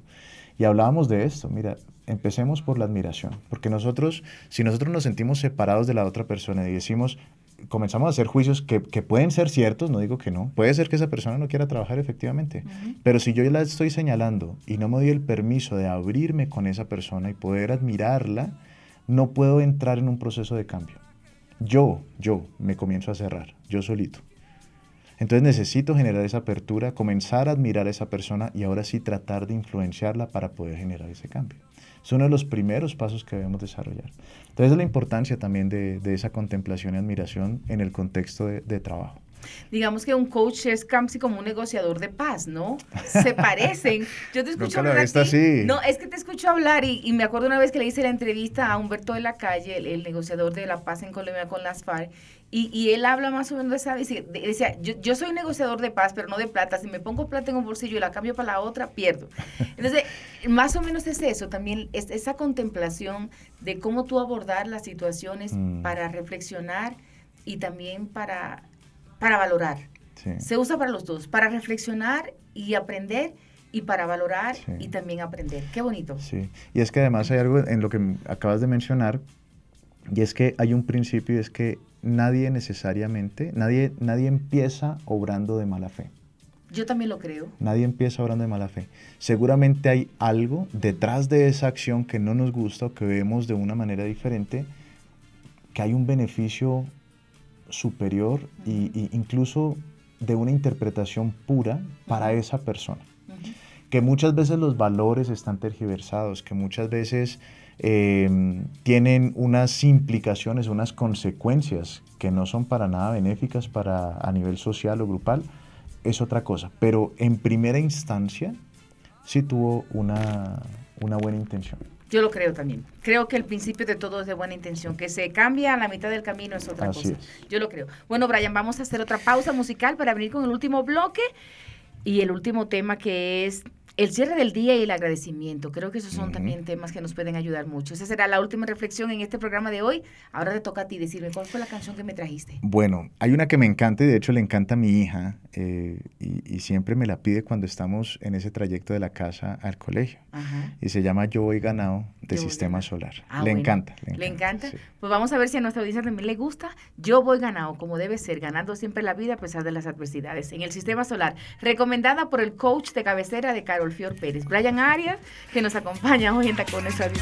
Y hablábamos de esto. Mira, empecemos por la admiración. Porque nosotros, si nosotros nos sentimos separados de la otra persona y decimos, comenzamos a hacer juicios que, pueden ser ciertos, no digo que no, puede ser que esa persona no quiera trabajar efectivamente, pero si yo la estoy señalando y no me doy el permiso de abrirme con esa persona y poder admirarla, no puedo entrar en un proceso de cambio. Yo, yo me comienzo a cerrar, yo solito. Entonces necesito generar esa apertura, comenzar a admirar a esa persona y ahora sí tratar de influenciarla para poder generar ese cambio. Es uno de los primeros pasos que debemos desarrollar. Entonces, la importancia también de, esa contemplación y admiración en el contexto de, trabajo. Digamos que un coach es casi como un negociador de paz, ¿no? Se parecen. Yo te escucho hablar. Así. No, es que te escucho hablar y, me acuerdo una vez que le hice la entrevista a Humberto de la Calle, el, negociador de la paz en Colombia con las FARC, y, él habla más o menos de esa, decía, yo, yo, soy negociador de paz, pero no de plata. Si me pongo plata en un bolsillo y la cambio para la otra, pierdo. Entonces, más o menos es eso, también es esa contemplación de cómo tú abordar las situaciones mm. para reflexionar y también para, para valorar. Se usa para los dos, para reflexionar y aprender y para valorar y también aprender. Qué bonito. Sí, y es que además hay algo en lo que acabas de mencionar, y es que hay un principio, y es que nadie necesariamente, nadie, nadie empieza obrando de mala fe. Yo también lo creo. Nadie empieza obrando de mala fe. Seguramente hay algo detrás de esa acción que no nos gusta o que vemos de una manera diferente, que hay un beneficio superior e incluso de una interpretación pura para esa persona. que muchas veces los valores están tergiversados, que muchas veces em, tienen unas implicaciones, unas consecuencias que no son para nada benéficas para, a nivel social o grupal, es otra cosa. Pero en primera instancia sí tuvo una, una buena intención. Yo lo creo también. Creo que el principio de todo es de buena intención. Que se cambia a la mitad del camino es otra cosa. Yo lo creo. Bueno, Brian, vamos a hacer otra pausa musical para venir con el último bloque y el último tema que es el cierre del día y el agradecimiento. Creo que esos son también temas que nos pueden ayudar mucho. Esa será la última reflexión en este programa de hoy. Ahora te toca a ti decirme cuál fue la canción que me trajiste. Bueno, hay una que me encanta y de hecho le encanta a mi hija eh, y, siempre me la pide cuando estamos en ese trayecto de la casa al colegio. Y se llama Yo voy ganado de Sistema Solar. Ah, le, encanta, le, encanta. Pues vamos a ver si a nuestra audiencia también le gusta. Yo voy ganado, como debe ser, ganando siempre la vida a pesar de las adversidades. En el Sistema Solar, recomendada por el coach de cabecera de Carol Fior Pérez, Brian Arias, que nos acompaña hoy en Tacones Radio.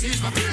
Seize my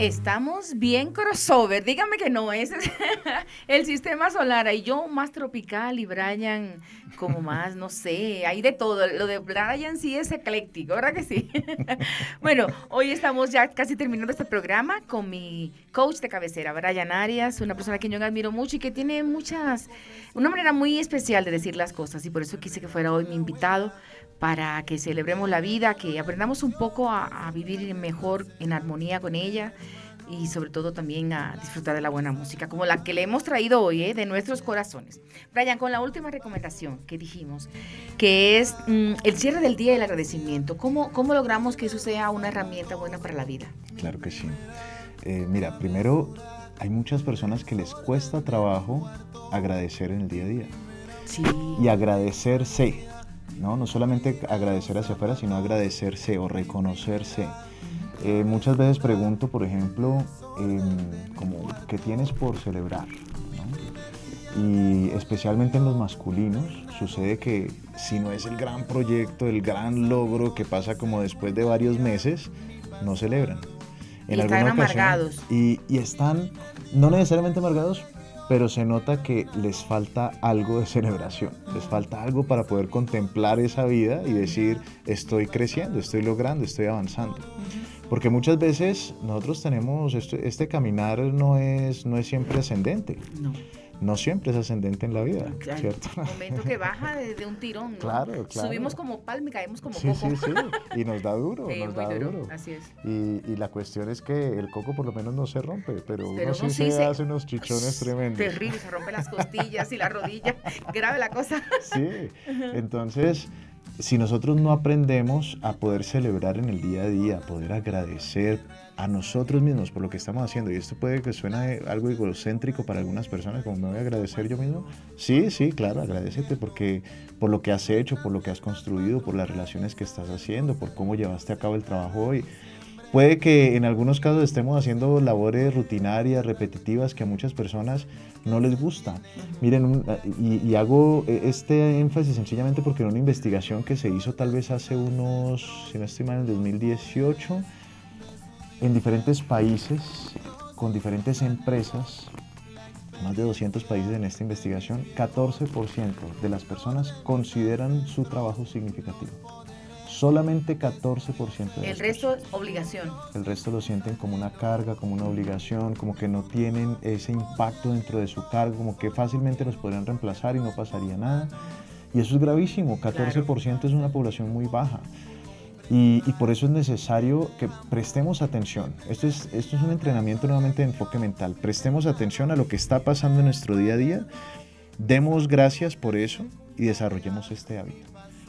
Estamos bien crossover. Dígame que no, es el sistema solar. Y yo más tropical y Brian como más, no sé, hay de todo. Lo de Brian sí es ecléctico, ¿verdad que sí? bueno, hoy estamos ya casi terminando este programa con mi coach de cabecera, Brian Arias, una persona que yo admiro mucho y que tiene muchas, una manera muy especial de decir las cosas. Y por eso quise que fuera hoy mi invitado para que celebremos la vida, que aprendamos un poco a, vivir mejor en armonía con ella y sobre todo también a disfrutar de la buena música, como la que le hemos traído hoy, ¿eh? de nuestros corazones. Brian, con la última recomendación que dijimos, que es mm, el cierre del día y el agradecimiento, ¿Cómo, ¿cómo logramos que eso sea una herramienta buena para la vida? Claro que sí. Eh, mira, primero, hay muchas personas que les cuesta trabajo agradecer en el día a día. Sí. Y agradecerse ¿no? No solamente agradecer hacia afuera, sino agradecerse o reconocerse. Eh, muchas veces pregunto, por ejemplo, em, como, ¿qué tienes por celebrar? Y especialmente en los masculinos sucede que si no es el gran proyecto, el gran logro que pasa como después de varios meses, no celebran. En Y están amargados. Y, y están no necesariamente amargados, pero se nota que les falta algo de celebración, les falta algo para poder contemplar esa vida y decir, estoy creciendo, estoy logrando, estoy avanzando. Porque muchas veces nosotros tenemos, este, este caminar no es, no es siempre ascendente, No. No siempre es ascendente en la vida, Claro. ¿cierto? Momento que baja de, de un tirón, ¿no? Claro, claro. Subimos como palma y caemos como Sí, coco. sí, sí, y nos da duro, Sí, nos da duro. duro. Así es. Y, y la cuestión es que el coco por lo menos no se rompe, pero, Pero uno sí, uno sí se, se- hace unos chichones tremendos. Terrible, se rompe las costillas y la rodilla. Grave la cosa. Sí, entonces, si nosotros no aprendemos a poder celebrar en el día a día, a poder agradecer a nosotros mismos por lo que estamos haciendo, y esto puede que suene algo egocéntrico para algunas personas, como me voy a agradecer yo mismo, sí, sí, claro, agradecete porque por lo que has hecho, por lo que has construido, por las relaciones que estás haciendo, por cómo llevaste a cabo el trabajo hoy. Puede que en algunos casos estemos haciendo labores rutinarias, repetitivas, que a muchas personas no les gusta. Miren, un- y, y hago este énfasis sencillamente porque en una investigación que se hizo tal vez hace unos, si no estoy mal, en 2018, en diferentes países, con diferentes empresas, más de 200 países en esta investigación, 14% de las personas consideran su trabajo significativo. Solamente 14% de El resto es obligación. el resto lo sienten como una carga, como una obligación, como que no tienen ese impacto dentro de su cargo, como que fácilmente los podrían reemplazar y no pasaría nada. Y eso es gravísimo, 14% es una población muy baja. Y, y por eso es necesario que prestemos atención. Esto es, esto es un entrenamiento nuevamente de enfoque mental. Prestemos atención a lo que está pasando en nuestro día a día, demos gracias por eso y desarrollemos este hábito.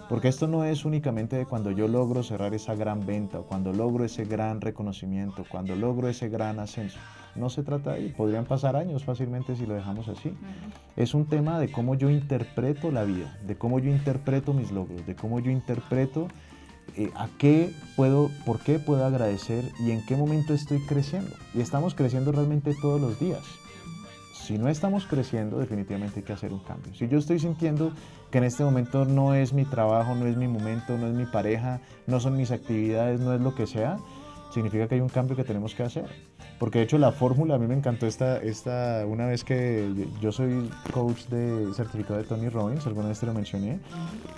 Porque esto no es únicamente de cuando yo logro cerrar esa gran venta o cuando logro ese gran reconocimiento, cuando logro ese gran ascenso. No se trata de ahí. Podrían pasar años fácilmente si lo dejamos así. Es un tema de cómo yo interpreto la vida, de cómo yo interpreto mis logros, de cómo yo interpreto eh, a qué puedo, por qué puedo agradecer y en qué momento estoy creciendo. Y estamos creciendo realmente todos los días. Si no estamos creciendo, definitivamente hay que hacer un cambio. Si yo estoy sintiendo que en este momento no es mi trabajo, no es mi momento, no es mi pareja, no son mis actividades, no es lo que sea, significa que hay un cambio que tenemos que hacer. Porque de hecho la fórmula, a mí me encantó esta, esta una vez que yo soy coach de certificado de Tony Robbins, alguna vez te lo mencioné,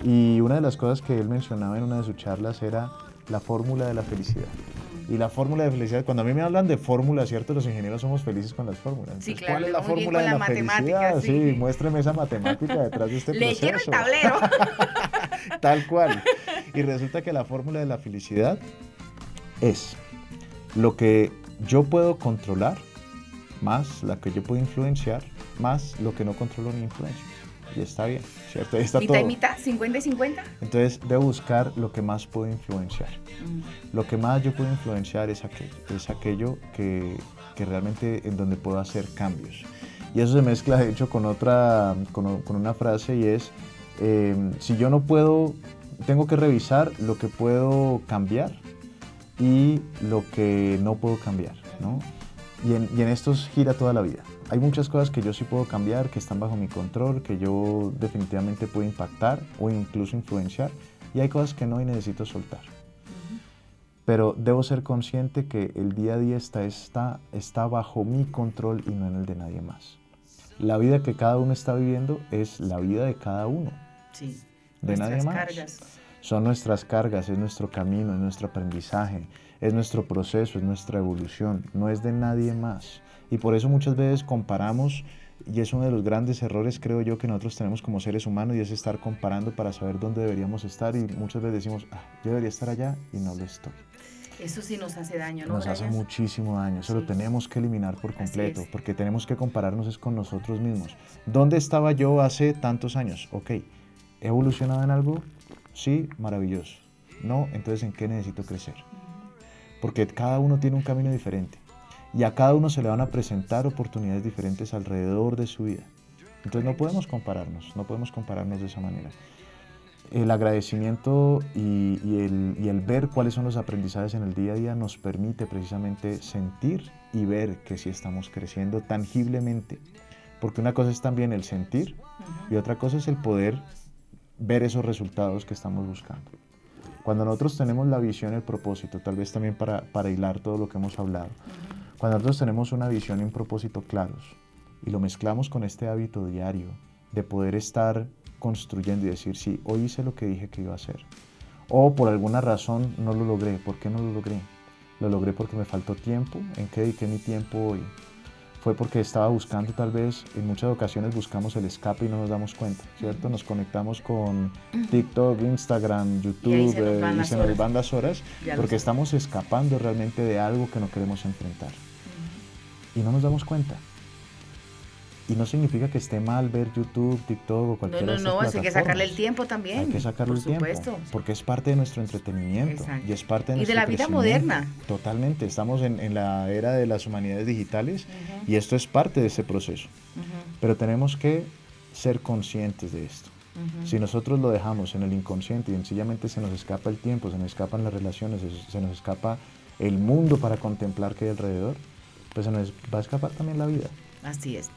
y una de las cosas que él mencionaba en una de sus charlas era la fórmula de la felicidad. Y la fórmula de felicidad, cuando a mí me hablan de fórmula, ¿cierto? Los ingenieros somos felices con las fórmulas. Sí, claro, ¿Cuál es la fórmula de la la, felicidad? sí. Sí, muéstrame esa matemática detrás de este Le proceso. el tablero. Tal cual. Y resulta que la fórmula de la felicidad es lo que yo puedo controlar más la que yo puedo influenciar más lo que no controlo ni influencio. Y está bien, ¿cierto? Ahí está mitad todo. y mitad, 50 y 50. Entonces debo buscar lo que más puedo influenciar. Lo que más yo puedo influenciar es aquello, es aquello que, que realmente en donde puedo hacer cambios. Y eso se mezcla de hecho con otra, con, con una frase y es, eh, si yo no puedo, tengo que revisar lo que puedo cambiar y lo que no puedo cambiar, ¿no? Y en, y en esto gira toda la vida. Hay muchas cosas que yo sí puedo cambiar, que están bajo mi control, que yo definitivamente puedo impactar o incluso influenciar. Y hay cosas que no y necesito soltar. Pero debo ser consciente que el día a día está, está, está bajo mi control y no en el de nadie más. La vida que cada uno está viviendo es la vida de cada uno, Sí. de nadie Nuestras más. cargas. Son nuestras cargas, es nuestro camino, es nuestro aprendizaje, es nuestro proceso, es nuestra evolución, no es de nadie más. Y por eso muchas veces comparamos, y es uno de los grandes errores creo yo que nosotros tenemos como seres humanos, y es estar comparando para saber dónde deberíamos estar, y muchas veces decimos, ah, yo debería estar allá y no lo estoy. Eso sí nos hace daño, ¿no? Nos hace muchísimo daño, eso Sí. lo tenemos que eliminar por completo, porque tenemos que compararnos es con nosotros mismos. ¿Dónde estaba yo hace tantos años? Ok, ¿he evolucionado en algo? Sí, maravilloso. No, entonces ¿en qué necesito crecer? Porque cada uno tiene un camino diferente y a cada uno se le van a presentar oportunidades diferentes alrededor de su vida. Entonces no podemos compararnos, no podemos compararnos de esa manera. El agradecimiento y, el, el ver cuáles son los aprendizajes en el día a día nos permite precisamente sentir y ver que sí estamos creciendo tangiblemente. Porque una cosa es también el sentir y otra cosa es el poder ver esos resultados que estamos buscando. Cuando nosotros tenemos la visión, el propósito, tal vez también para, para hilar todo lo que hemos hablado, cuando nosotros tenemos una visión y un propósito claros y lo mezclamos con este hábito diario de poder estar construyendo y decir, sí, hoy hice lo que dije que iba a hacer. O por alguna razón no lo logré. ¿Por qué no lo logré? Lo logré porque me faltó tiempo. ¿En qué dediqué mi tiempo hoy? Fue porque estaba buscando tal vez, en muchas ocasiones buscamos el escape y no nos damos cuenta, ¿cierto? Nos conectamos con TikTok, Instagram, YouTube y, se nos van las horas porque estamos escapando realmente de algo que no queremos enfrentar. Y no nos damos cuenta. Y no significa que esté mal ver YouTube, TikTok o cualquier No, no, no, hay que sacarle el tiempo también. Hay que sacarle el supuesto. tiempo. Porque es parte de nuestro entretenimiento. Y es parte de Y de la vida moderna. Totalmente. Estamos en, en, la era de las humanidades digitales y esto es parte de ese proceso. Pero tenemos que ser conscientes de esto. Si nosotros lo dejamos en el inconsciente y sencillamente se nos escapa el tiempo, se nos escapan las relaciones, se nos escapa el mundo para contemplar que hay alrededor, pues se nos va a escapar también la vida. Así es.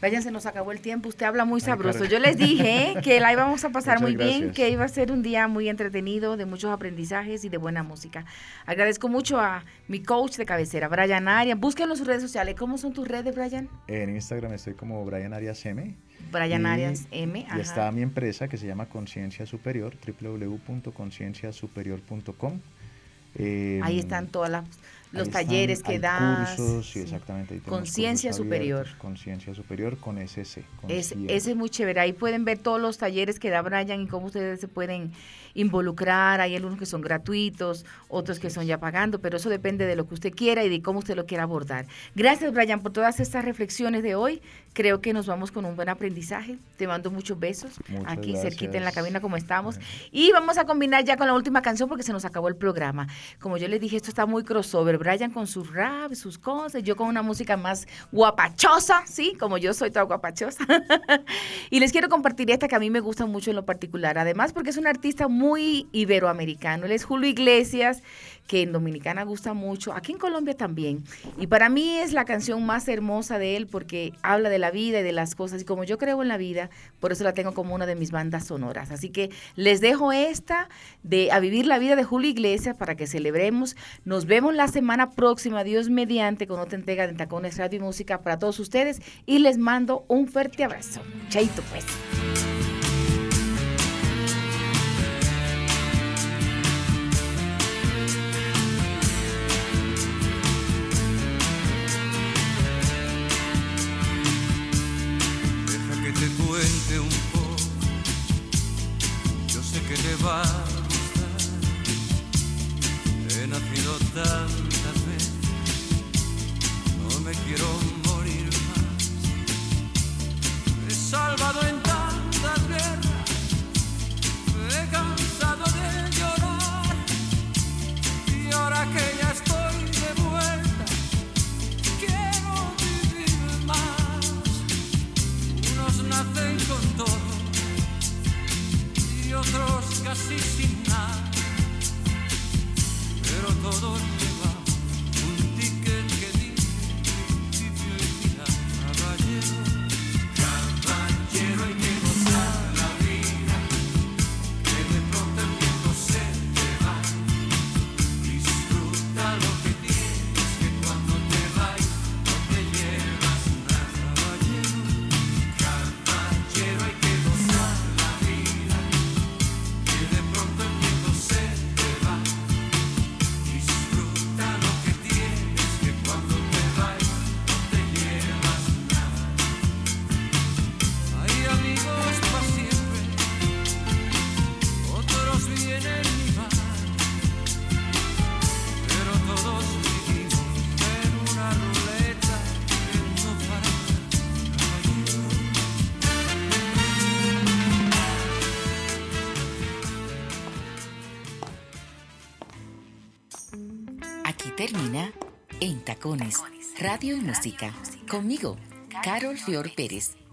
Vayan, se nos acabó el tiempo. Usted habla muy sabroso. Yo les dije que la íbamos a pasar muy bien, que iba a ser un día muy entretenido, de muchos aprendizajes y de buena música. Agradezco mucho a mi coach de cabecera, Brian Arias. Búsquenlo en sus redes sociales. ¿Cómo son tus redes, Brian? En Instagram estoy como Brian Arias M. Brian Arias M. Y está mi empresa que se llama Conciencia Superior, www.concienciasuperior.com. Ahí están todas las los talleres que das. Cursos, sí, exactamente. Conciencia superior. Conciencia superior con SS. ese es muy chévere. Ahí pueden ver todos los talleres que da Brian y cómo ustedes se pueden involucrar. Hay algunos que son gratuitos, otros que son ya pagando, pero eso depende de lo que usted quiera y de cómo usted lo quiera abordar. Gracias, Brian, por todas estas reflexiones de hoy. Creo que nos vamos con un buen aprendizaje. Te mando muchos besos aquí cerquita en la cabina como estamos. Y vamos a combinar ya con la última canción porque se nos acabó el programa. Como yo les dije, esto está muy crossover. Brian con sus rap, sus cosas, yo con una música más guapachosa, ¿sí? Como yo soy toda guapachosa. y les quiero compartir esta que a mí me gusta mucho en lo particular. Además porque es un artista muy iberoamericano. Él es Julio Iglesias que en Dominicana gusta mucho, aquí en Colombia también. Y para mí es la canción más hermosa de él porque habla de la vida y de las cosas. Y como yo creo en la vida, por eso la tengo como una de mis bandas sonoras. Así que les dejo esta de A Vivir la Vida de Julio Iglesias para que celebremos. Nos vemos la semana próxima, Dios mediante, con otra entrega de Tacones Radio y Música para todos ustedes. Y les mando un fuerte abrazo. Chaito pues. Radio y Música. Conmigo, Carol Fior Pérez.